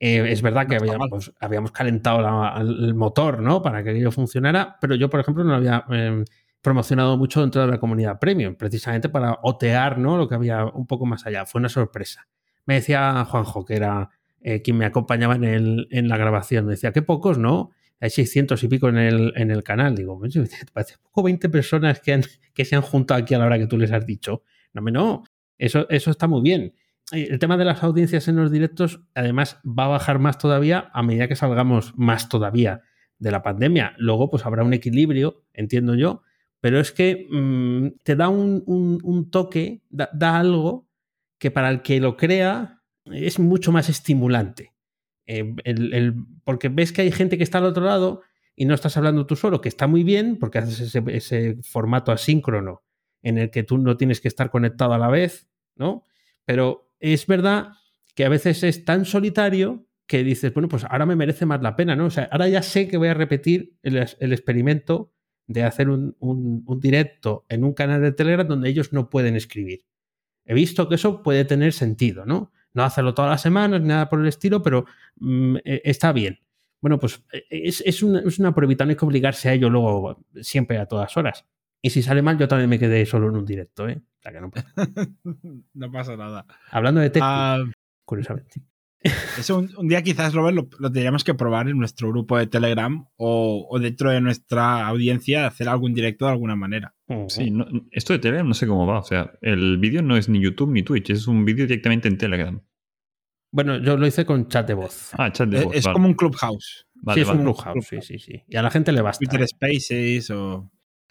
Eh, es verdad que No está habíamos, habíamos calentado la- el motor, ¿no? Para que aquello funcionara, pero yo, por ejemplo, no lo había eh, promocionado mucho dentro de la comunidad premium, precisamente para otear, ¿no? Lo que había un poco más allá. Fue una sorpresa. Me decía Juanjo, que era eh, quien me acompañaba en, el, en la grabación. Me decía, qué pocos, ¿no? Hay 600 y pico en el, en el canal. Digo, ¿te parece poco 20 personas que, han, que se han juntado aquí a la hora que tú les has dicho? No, no, eso, eso está muy bien. El tema de las audiencias en los directos, además, va a bajar más todavía a medida que salgamos más todavía de la pandemia. Luego, pues habrá un equilibrio, entiendo yo, pero es que mmm, te da un, un, un toque, da, da, algo que para el que lo crea es mucho más estimulante. Eh, el, el, porque ves que hay gente que está al otro lado y no estás hablando tú solo, que está muy bien porque haces ese, ese formato asíncrono en el que tú no tienes que estar conectado a la vez, ¿no? Pero es verdad que a veces es tan solitario que dices, bueno, pues ahora me merece más la pena, ¿no? O sea, ahora ya sé que voy a repetir el, el experimento de hacer un, un, un, directo en un canal de Telegram donde ellos no pueden escribir. He visto que eso puede tener sentido, ¿no? No hacerlo todas las semanas, ni nada por el estilo, pero mmm, está bien. Bueno, pues es, es, una, es una pruebita, no hay que obligarse a ello luego siempre a todas horas. Y si sale mal, yo también me quedé solo en un directo, ¿eh? O sea que no, pasa. no pasa nada. Hablando de texto, uh, curiosamente. Eso un, un, día quizás, Robert, lo, lo, tendríamos que probar en nuestro grupo de Telegram o, o dentro de nuestra audiencia, hacer algún directo de alguna manera. Uh -huh. Sí, no, esto de Telegram no sé cómo va. O sea, el vídeo no es ni YouTube ni Twitch, es un vídeo directamente en Telegram. Bueno, yo lo hice con chat de voz. Ah, chat de voz. Es, vale. como un clubhouse. Vale, sí, es vale. un clubhouse, sí, sí, sí. Y a la gente le basta. Twitter Spaces o.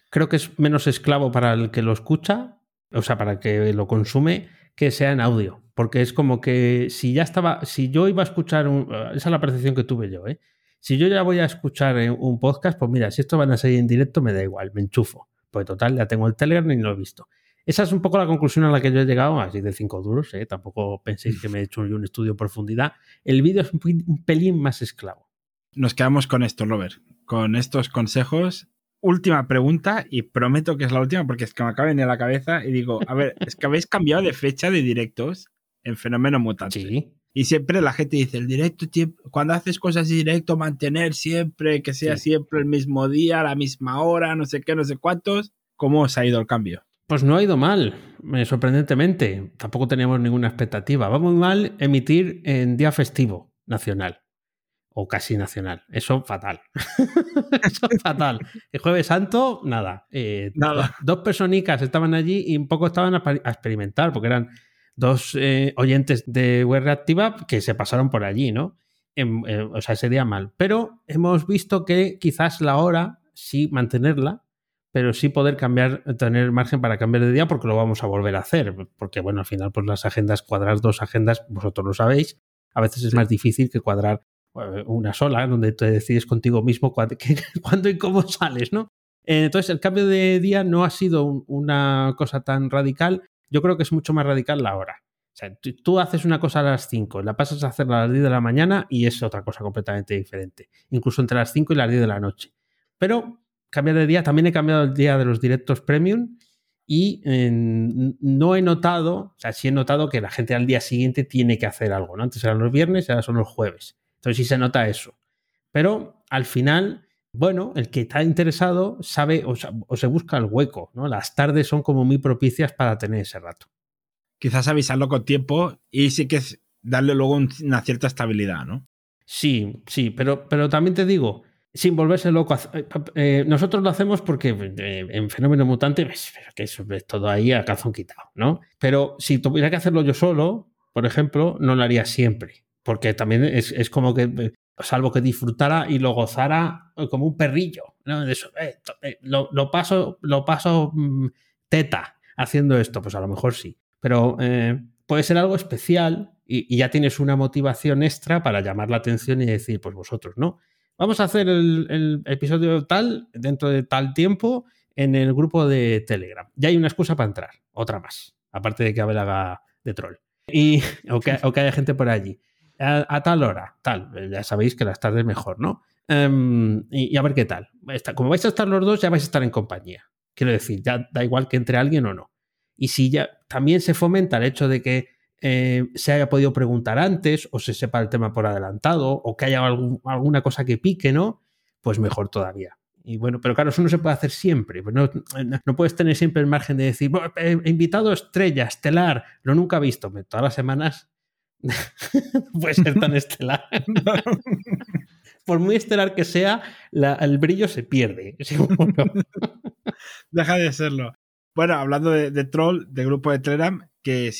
Creo que es menos esclavo para el que lo escucha, o sea, para el que lo consume, que sea en audio. Porque es como que si ya estaba, si yo iba a escuchar, un, esa es la percepción que tuve yo, ¿eh? Si yo ya voy a escuchar un podcast, pues mira, si esto van a salir en directo, me da igual, me enchufo. Pues total, ya tengo el Telegram y no lo he visto. Esa es un poco la conclusión a la que yo he llegado, así de cinco duros, ¿eh? tampoco penséis que me he hecho un estudio en profundidad. El vídeo es un, pelín más esclavo. Nos quedamos con esto, Robert, con estos consejos última pregunta y prometo que es la última porque es que me acaba de venir a la cabeza y digo, a ver, es que habéis cambiado de fecha de directos en Fenómeno Mutante. Sí. Y siempre la gente dice, el directo, cuando haces cosas de directo, mantener siempre, que sea sí. siempre el mismo día, la misma hora, no sé qué, no sé cuántos. ¿Cómo os ha ido el cambio? Pues no ha ido mal, sorprendentemente. Tampoco teníamos ninguna expectativa. Va muy mal emitir en día festivo nacional o casi nacional. Eso fatal. Eso fatal. El jueves santo, nada. Eh, nada. Dos, personicas estaban allí y un poco estaban a, a experimentar, porque eran dos eh, oyentes de web reactiva que se pasaron por allí, ¿no? En, eh, o sea, ese día mal. Pero hemos visto que quizás la hora sí mantenerla, pero sí poder cambiar, tener margen para cambiar de día, porque lo vamos a volver a hacer. Porque, bueno, al final, pues las agendas, cuadrar dos agendas, vosotros lo sabéis, a veces es más difícil que cuadrar una sola, donde te decides contigo mismo cuándo, y cómo sales, ¿no? Entonces, el cambio de día no ha sido una cosa tan radical. Yo creo que es mucho más radical la hora. O sea, tú haces una cosa a las 5, la pasas a hacerla a las 10 de la mañana y es otra cosa completamente diferente. Incluso entre las 5 y las 10 de la noche. Pero cambiar de día, también he cambiado el día de los directos premium y eh, no he notado, o sea, sí he notado que la gente al día siguiente tiene que hacer algo, ¿no? Antes eran los viernes ahora son los jueves. Entonces sí se nota eso. Pero al final, bueno, el que está interesado sabe o, o, se busca el hueco, ¿no? Las tardes son como muy propicias para tener ese rato. Quizás avisarlo con tiempo y sí que es darle luego un, una cierta estabilidad, ¿no? Sí, sí, pero, pero también te digo, sin volverse loco, eh, nosotros lo hacemos porque eh, en Fenómeno Mutante, pues, que es todo ahí a calzón quitado, ¿no? Pero si tuviera que hacerlo yo solo, por ejemplo, no lo haría siempre porque también es, es, como que, salvo que disfrutara y lo gozara como un perrillo, ¿no? Eso, eh, lo, lo, paso, lo paso mmm, teta haciendo esto, pues a lo mejor sí, pero eh, puede ser algo especial y, y, ya tienes una motivación extra para llamar la atención y decir, pues vosotros, ¿no? Vamos a hacer el, episodio tal dentro de tal tiempo en el grupo de Telegram. Ya hay una excusa para entrar, otra más, aparte de que Abel haga de troll. Y, o, que, haya gente por allí a, tal hora, tal. Ya sabéis que las tardes mejor, ¿no? Y, y, a ver qué tal. Como vais a estar los dos, ya vais a estar en compañía. Quiero decir, ya da igual que entre alguien o no. Y si ya también se fomenta el hecho de que eh, se haya podido preguntar antes o se sepa el tema por adelantado o que haya algún, alguna cosa que pique, ¿no? Pues mejor todavía. Y bueno, pero claro, eso no se puede hacer siempre. Pues no, no, puedes tener siempre el margen de decir, he invitado estrella, estelar, lo nunca he visto. Todas las semanas puede ser tan estelar. Por muy estelar que sea, la- el brillo se pierde. seguro. Deja de serlo. Bueno, hablando de, de troll, de grupo de Telegram, que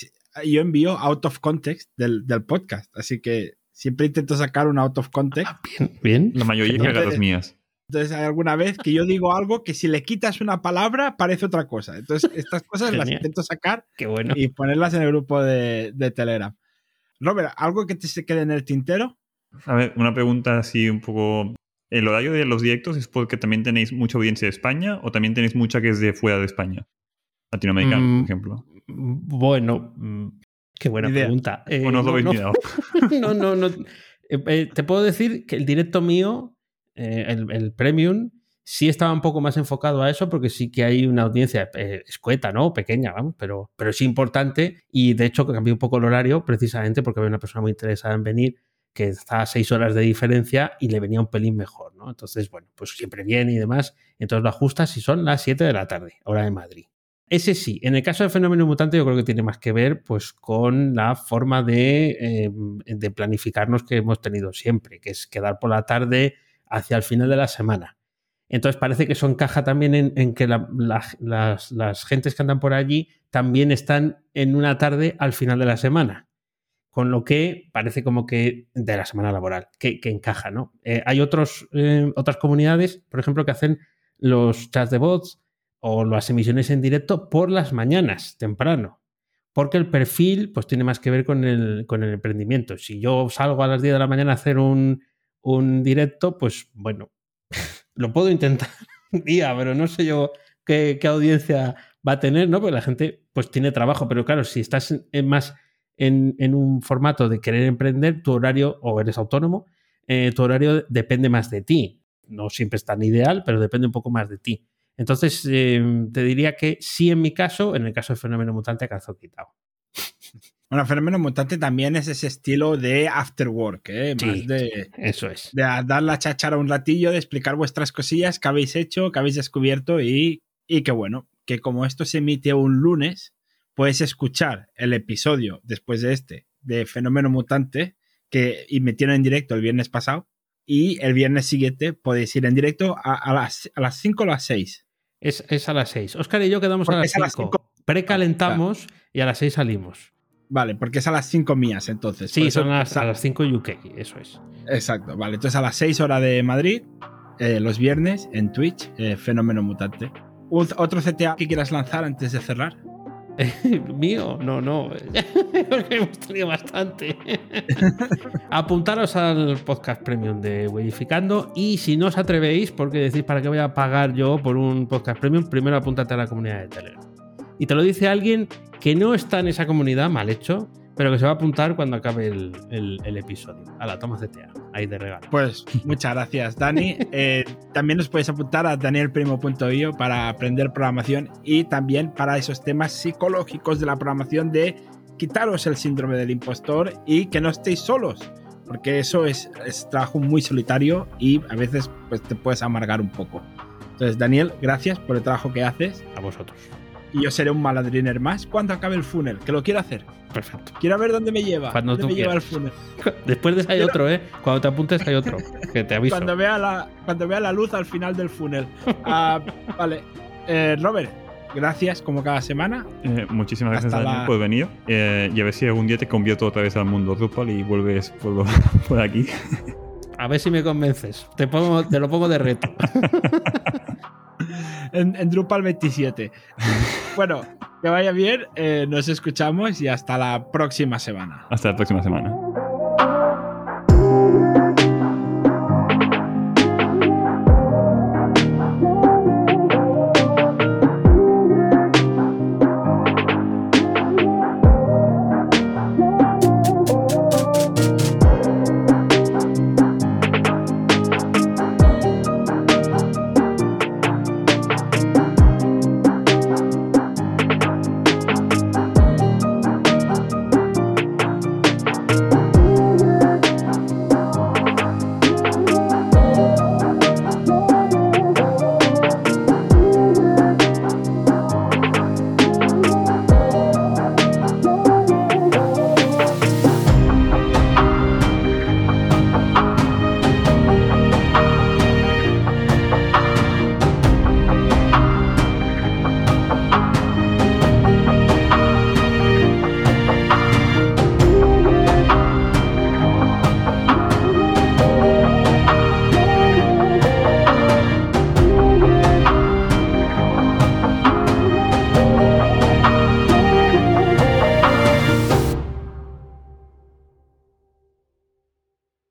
yo envío out of context del, del podcast. Así que siempre intento sacar un out of context. Bien, bien. La mayoría eran las mías. Entonces hay alguna vez que yo digo algo que si le quitas una palabra parece otra cosa. Entonces estas cosas las intento sacar Qué bueno. y ponerlas en el grupo de, de Telegram. Robert, ¿algo que te se quede en el tintero? A ver, una pregunta así un poco. ¿El horario de los directos es porque también tenéis mucha audiencia de España o también tenéis mucha que es de fuera de España? Latinoamericana, Mm, por ejemplo. Bueno, mm, qué buena idea. pregunta. Eh, ¿O no lo no, no. Eh, eh, te puedo decir que el directo mío, eh, el, el premium, sí estaba un poco más enfocado a eso porque sí que hay una audiencia escueta, ¿no? Pequeña, vamos, pero, pero sí importante. Y de hecho cambié un poco el horario precisamente porque había una persona muy interesada en venir que está a seis horas de diferencia y le venía un pelín mejor, ¿no? Entonces, bueno, pues siempre viene y demás. Entonces lo ajustas y son las 7 de la tarde, hora de Madrid. Ese sí, en el caso del fenómeno mutante yo creo que tiene más que ver pues con la forma de, eh, de planificarnos que hemos tenido siempre, que es quedar por la tarde hacia el final de la semana. Entonces parece que eso encaja también en, que la- la- las, las gentes que andan por allí también están en una tarde al final de la semana. Con lo que parece como que de la semana laboral, que, que encaja, ¿no? Eh, hay otros, eh, otras comunidades, por ejemplo, que hacen los chats de bots o las emisiones en directo por las mañanas, temprano. Porque el perfil pues, tiene más que ver con el, con el emprendimiento. Si yo salgo a las 10 de la mañana a hacer un, un directo, pues bueno, lo puedo intentar un día, pero no sé yo qué, qué audiencia va a tener, ¿no? Porque la gente pues tiene trabajo, pero claro, si estás en- más en, en un formato de querer emprender, tu horario, o eres autónomo, eh, tu horario depende más de ti. No siempre es tan ideal, pero depende un poco más de ti. Entonces, eh, te diría que sí en mi caso, en el caso del fenómeno mutante, calzón quitado. Bueno, Fenómeno Mutante también es ese estilo de after work, ¿eh? Sí. Más de, Eso es. de dar la cháchara un ratillo, de explicar vuestras cosillas que habéis hecho, que habéis descubierto y, y que bueno, que como esto se emite un lunes, puedes escuchar el episodio después de este de Fenómeno Mutante que y metieron en directo el viernes pasado y el viernes siguiente podéis ir en directo a, a las, a las 5 o las 6. Es, es a las 6. Oscar y yo quedamos Porque a las es a las 5. cinco. Precalentamos y a las 6 salimos. Vale, porque es a las 5 mías entonces. Sí, son a las, a las 5 UK, eso es. Exacto, vale. Entonces a las 6 horas de Madrid, eh, los viernes, en Twitch, eh, Fenómeno Mutante. ¿Otro CTA que quieras lanzar antes de cerrar? Mío, no, no. Porque hemos tenido bastante. Apuntaros al podcast premium de Wedificando y si no os atrevéis, porque decís para qué voy a pagar yo por un podcast premium, primero apúntate a la comunidad de Telegram. Y te lo dice alguien que no está en esa comunidad, mal hecho, pero que se va a apuntar cuando acabe el, el- el episodio. A la toma CTA, ahí de regalo. Pues muchas gracias, Dani. Eh, también os podéis apuntar a danielprimo.io para aprender programación y también para esos temas psicológicos de la programación de quitaros el síndrome del impostor y que no estéis solos. Porque eso es, es trabajo muy solitario y a veces pues, te puedes amargar un poco. Entonces, Daniel, gracias por el trabajo que haces. A vosotros. Y yo seré un maladriner más cuando acabe el funnel, que lo quiero hacer. Perfecto. Quiero ver dónde me lleva. Cuando dónde tú me lleva el funnel. Después de eso hay Pero- otro, ¿eh? Cuando te apuntes hay otro, que te aviso. Cuando vea, la, cuando vea la luz al final del funnel. Ah, vale. Eh, Robert, gracias como cada semana. Eh, muchísimas gracias Hasta Daniel la- por venir. Eh, y a ver si algún día te convierto otra vez al mundo Drupal y vuelves por, lo- por aquí. A ver si me convences. Te, pongo, te lo pongo de reto. En, Drupal 27. bueno, que vaya bien. eh, nos escuchamos y hasta la próxima semana. Hasta la próxima semana.